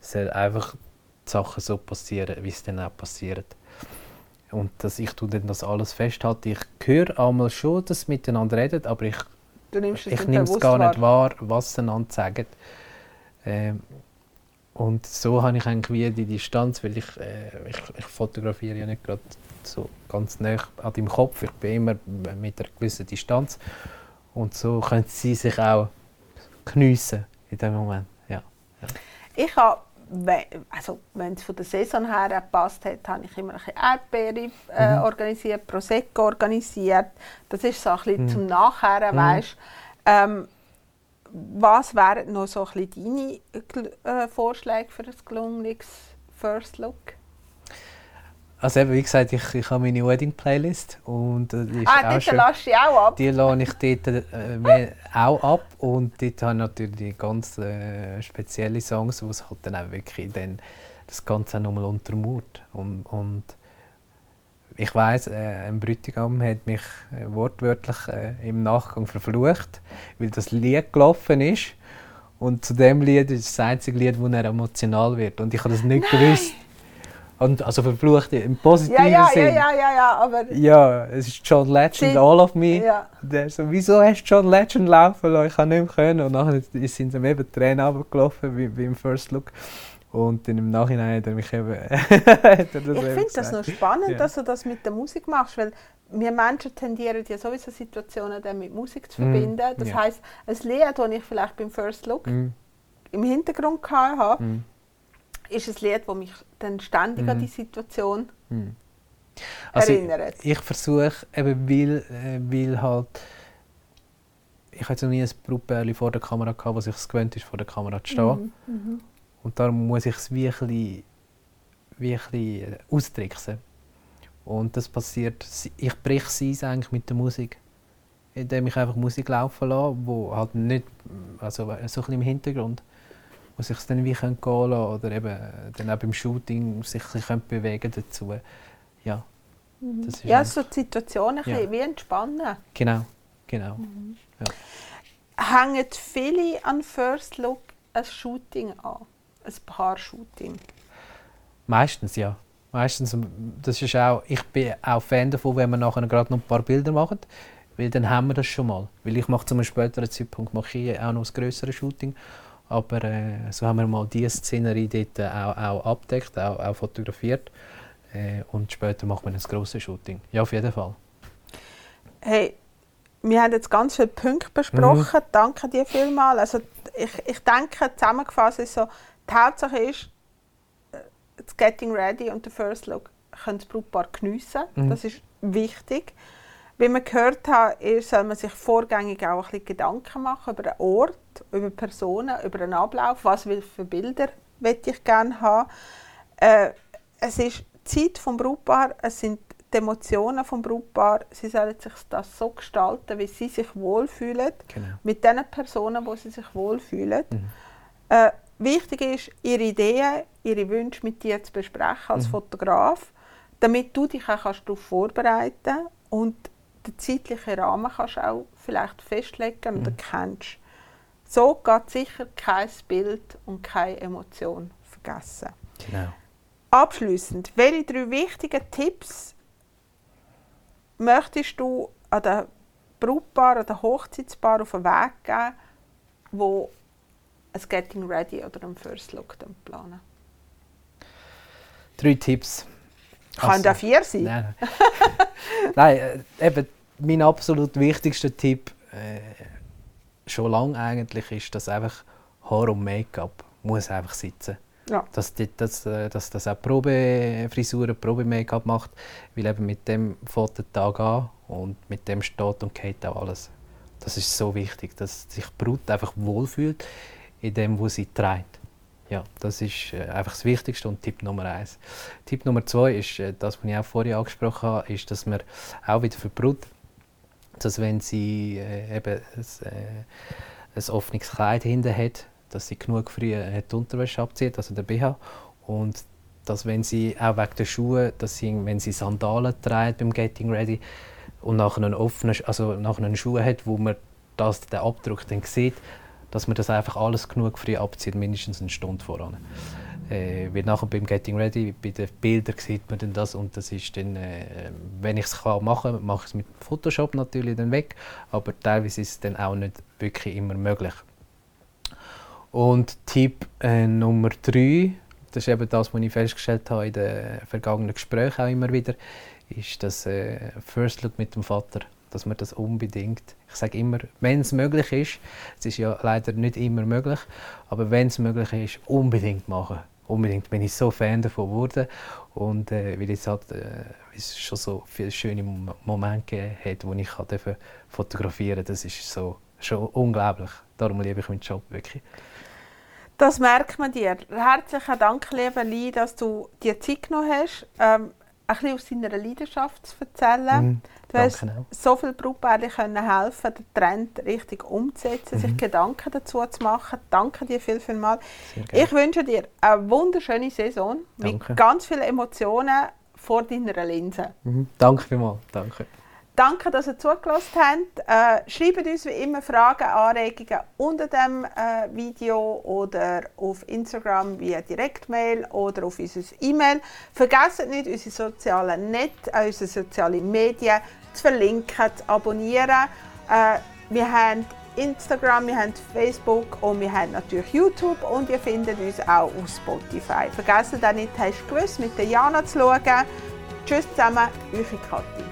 soll einfach die Sachen so passieren, wie es dann auch passiert. Und dass ich dann das alles festhalte. Ich höre einmal schon, dass sie miteinander reden, aber ich ich nehme es gar nicht wahr. was sie einander sagen. Ähm, und so habe ich eigentlich wie die Distanz, weil ich, äh, ich, ich fotografiere ja nicht gerade so ganz nah an deinem Kopf. Ich bin immer mit einer gewissen Distanz. Und so können sie sich auch geniessen in dem Moment. Ja. Ich habe, also wenn es von der Saison her gepasst hat, habe ich immer ein bisschen Erdbeere äh, Mhm. organisiert, Prosecco organisiert. Das ist so ein bisschen Mhm. zum Nachher, Mhm. weißt. Ähm, was wären noch so ein bisschen deine äh, Vorschläge für ein gelungenes First Look? Also eben, wie gesagt, ich, ich habe meine Wedding-Playlist und äh, die ist Ah, auch dort schön. lasse ich auch ab. Die lade ich dort äh, <laughs> auch ab und dort habe ich natürlich ganz äh, spezielle Songs, wo es halt dann auch wirklich dann das Ganze nochmal untermauert. Und, und ich weiss, äh, ein Bräutigam hat mich äh, wortwörtlich äh, im Nachgang verflucht, weil das Lied gelaufen ist und zu dem Lied ist das einzige Lied, wo er emotional wird und ich habe das nicht gewusst. Und, also verflucht im positiven Ja, ja, ja, Sinn. ja, ja, ja, aber Ja, es ist John Legend, Sie- All of Me. ja. Der so, wieso hast du John Legend laufen lassen? Ich kann nicht mehr können. Und nachher sind ihm eben Tränen runtergelaufen, wie, im First Look. Und dann im Nachhinein hat er mich eben... <laughs> er Ich finde das noch spannend, Ja. dass du das mit der Musik machst, weil wir Menschen tendieren ja sowieso Situationen dann mit Musik zu Mm, verbinden. Das ja. heisst, ein Lied, das ich vielleicht beim First Look Mm, im Hintergrund hatte, mm, ist ein Lied, das mich dann ständig an Mm. die Situation mm. Also ich, erinnert. ich versuche eben, weil, äh, weil halt... Ich hatte noch nie ein Brautpärchen vor der Kamera, gehabt, das sich es gewöhnt ist, vor der Kamera zu stehen. Mhm, mhm. Und darum muss ich es wirklich, wirklich äh, austricksen. Und das passiert, ich breche Eis eigentlich mit der Musik. Indem ich einfach Musik laufen lasse, wo halt nicht, also so ein bisschen im Hintergrund, wo sich dann wie gehen lassen oder eben äh, dann auch beim Shooting sich ein bisschen bewegen dazu. Ja, das ist Ja, so die Situation ein Ja. bisschen wie entspannen. genau, genau. Hängen viele an First Look ein Shooting an? Ein Paar-Shooting? Meistens ja. Meistens, ähm, das ist auch, ich bin auch Fan davon, wenn wir nachher gerade noch ein paar Bilder machen, weil dann haben wir das schon mal. Weil ich mache zu einem späteren Zeitpunkt mache ich auch noch ein grösseres Shooting, aber äh, so haben wir mal diese Szenerie dort auch, auch abdeckt, auch, auch fotografiert äh, und später machen wir ein grosses Shooting. Ja, auf jeden Fall. Hey, wir haben jetzt ganz viele Punkte besprochen. Mhm. Danke dir vielmals. Also ich, ich denke, zusammengefasst ist so, die Hauptsache ist, äh, das Getting Ready und der First Look können das Brautpaar geniessen. Mhm. Das ist wichtig. Wie wir gehört haben, soll man sich vorgängig auch ein bisschen Gedanken machen über den Ort, über Personen, über den Ablauf, was will für Bilder möchte ich gerne haben. Äh, es ist die Zeit vom Brautpaar, es sind die Emotionen vom Brautpaar. Sie sollen sich das so gestalten, wie sie sich wohlfühlen, genau. mit den Personen, wo sie sich wohlfühlen. Mhm. Äh, wichtig ist, ihre Ideen, ihre Wünsche mit dir zu besprechen als mhm. Fotograf, damit du dich auch darauf vorbereiten kannst und den zeitlichen Rahmen kannst du auch vielleicht festlegen mhm. oder kennst. So geht sicher kein Bild und keine Emotion vergessen. Genau. Abschließend, welche drei wichtigen Tipps möchtest du an den Brautpaar, an den Hochzeitspaar auf den Weg geben, wo ein Getting Ready oder ein First Look planen? Drei Tipps. Kann also, vier sein? Nein, <laughs> nein äh, eben mein absolut wichtigster Tipp äh, schon lange eigentlich ist, dass einfach Haar und Make-up muss einfach sitzen. Ja. Dass, dass, äh, dass das auch Probefrisuren, Probe-Make-up macht, weil eben mit dem fängt der Tag an und mit dem steht und geht auch alles. Das ist so wichtig, dass sich die Brut einfach wohlfühlt in dem, wo sie trägt. Ja, das ist äh, einfach das Wichtigste und Tipp Nummer eins. Tipp Nummer zwei ist äh, das, was ich auch vorher angesprochen habe, ist, dass man auch wieder Brut, dass wenn sie äh, eben ein, ein offenes Kleid hinten hat, dass sie genug früh die Unterwäsche abzieht, also der BH, und dass wenn sie auch wegen der Schuhe, dass sie, wenn sie Sandalen trägt beim Getting Ready und nachher einen offenen, also nachher einen Schuh hat, wo man das, den Abdruck dann sieht, dass man das einfach alles genug früh abzieht, mindestens eine Stunde voran. Äh, weil nachher beim Getting Ready, bei den Bildern sieht man dann das und das ist dann, äh, wenn ich es machen kann, mache ich es mit Photoshop natürlich dann weg, aber teilweise ist es dann auch nicht wirklich immer möglich. Und Tipp äh, Nummer drei, das ist eben das, was ich festgestellt habe in den vergangenen Gesprächen auch immer wieder, ist das äh, First Look mit dem Vater dass man das unbedingt, ich sage immer, wenn es möglich ist, es ist ja leider nicht immer möglich, aber wenn es möglich ist, unbedingt machen. Unbedingt bin ich so Fan davon geworden und äh, weil es halt, äh, es schon so viele schöne Momente gegeben hat, wo ich fotografieren konnte, das ist so schon unglaublich. Darum liebe ich meinen Job wirklich. Das merkt man dir. Herzlichen Dank, lieber Lee, dass du dir Zeit genommen hast. Ähm, ein bisschen aus deiner Leidenschaft zu erzählen. Mm, du hast so viele Brautpaare können helfen, den Trend richtig umzusetzen, mm. sich mhm. Gedanken dazu zu machen. Danke dir viel, viel mal. Ich wünsche dir eine wunderschöne Saison danke. mit ganz vielen Emotionen vor deiner Linse. Mm. Danke vielmals. Danke. Danke, dass ihr zugelassen habt. Äh, schreibt uns wie immer Fragen, Anregungen unter dem äh, Video oder auf Instagram via Direktmail oder auf unser E-Mail. Vergesst nicht, unsere sozialen Netz, äh, unsere sozialen Medien zu verlinken, zu abonnieren. Äh, wir haben Instagram, wir haben Facebook und wir haben natürlich YouTube und ihr findet uns auch auf Spotify. Vergesst auch nicht, hast du gewusst, mit der Jana zu schauen. Tschüss zusammen, eure Kathi.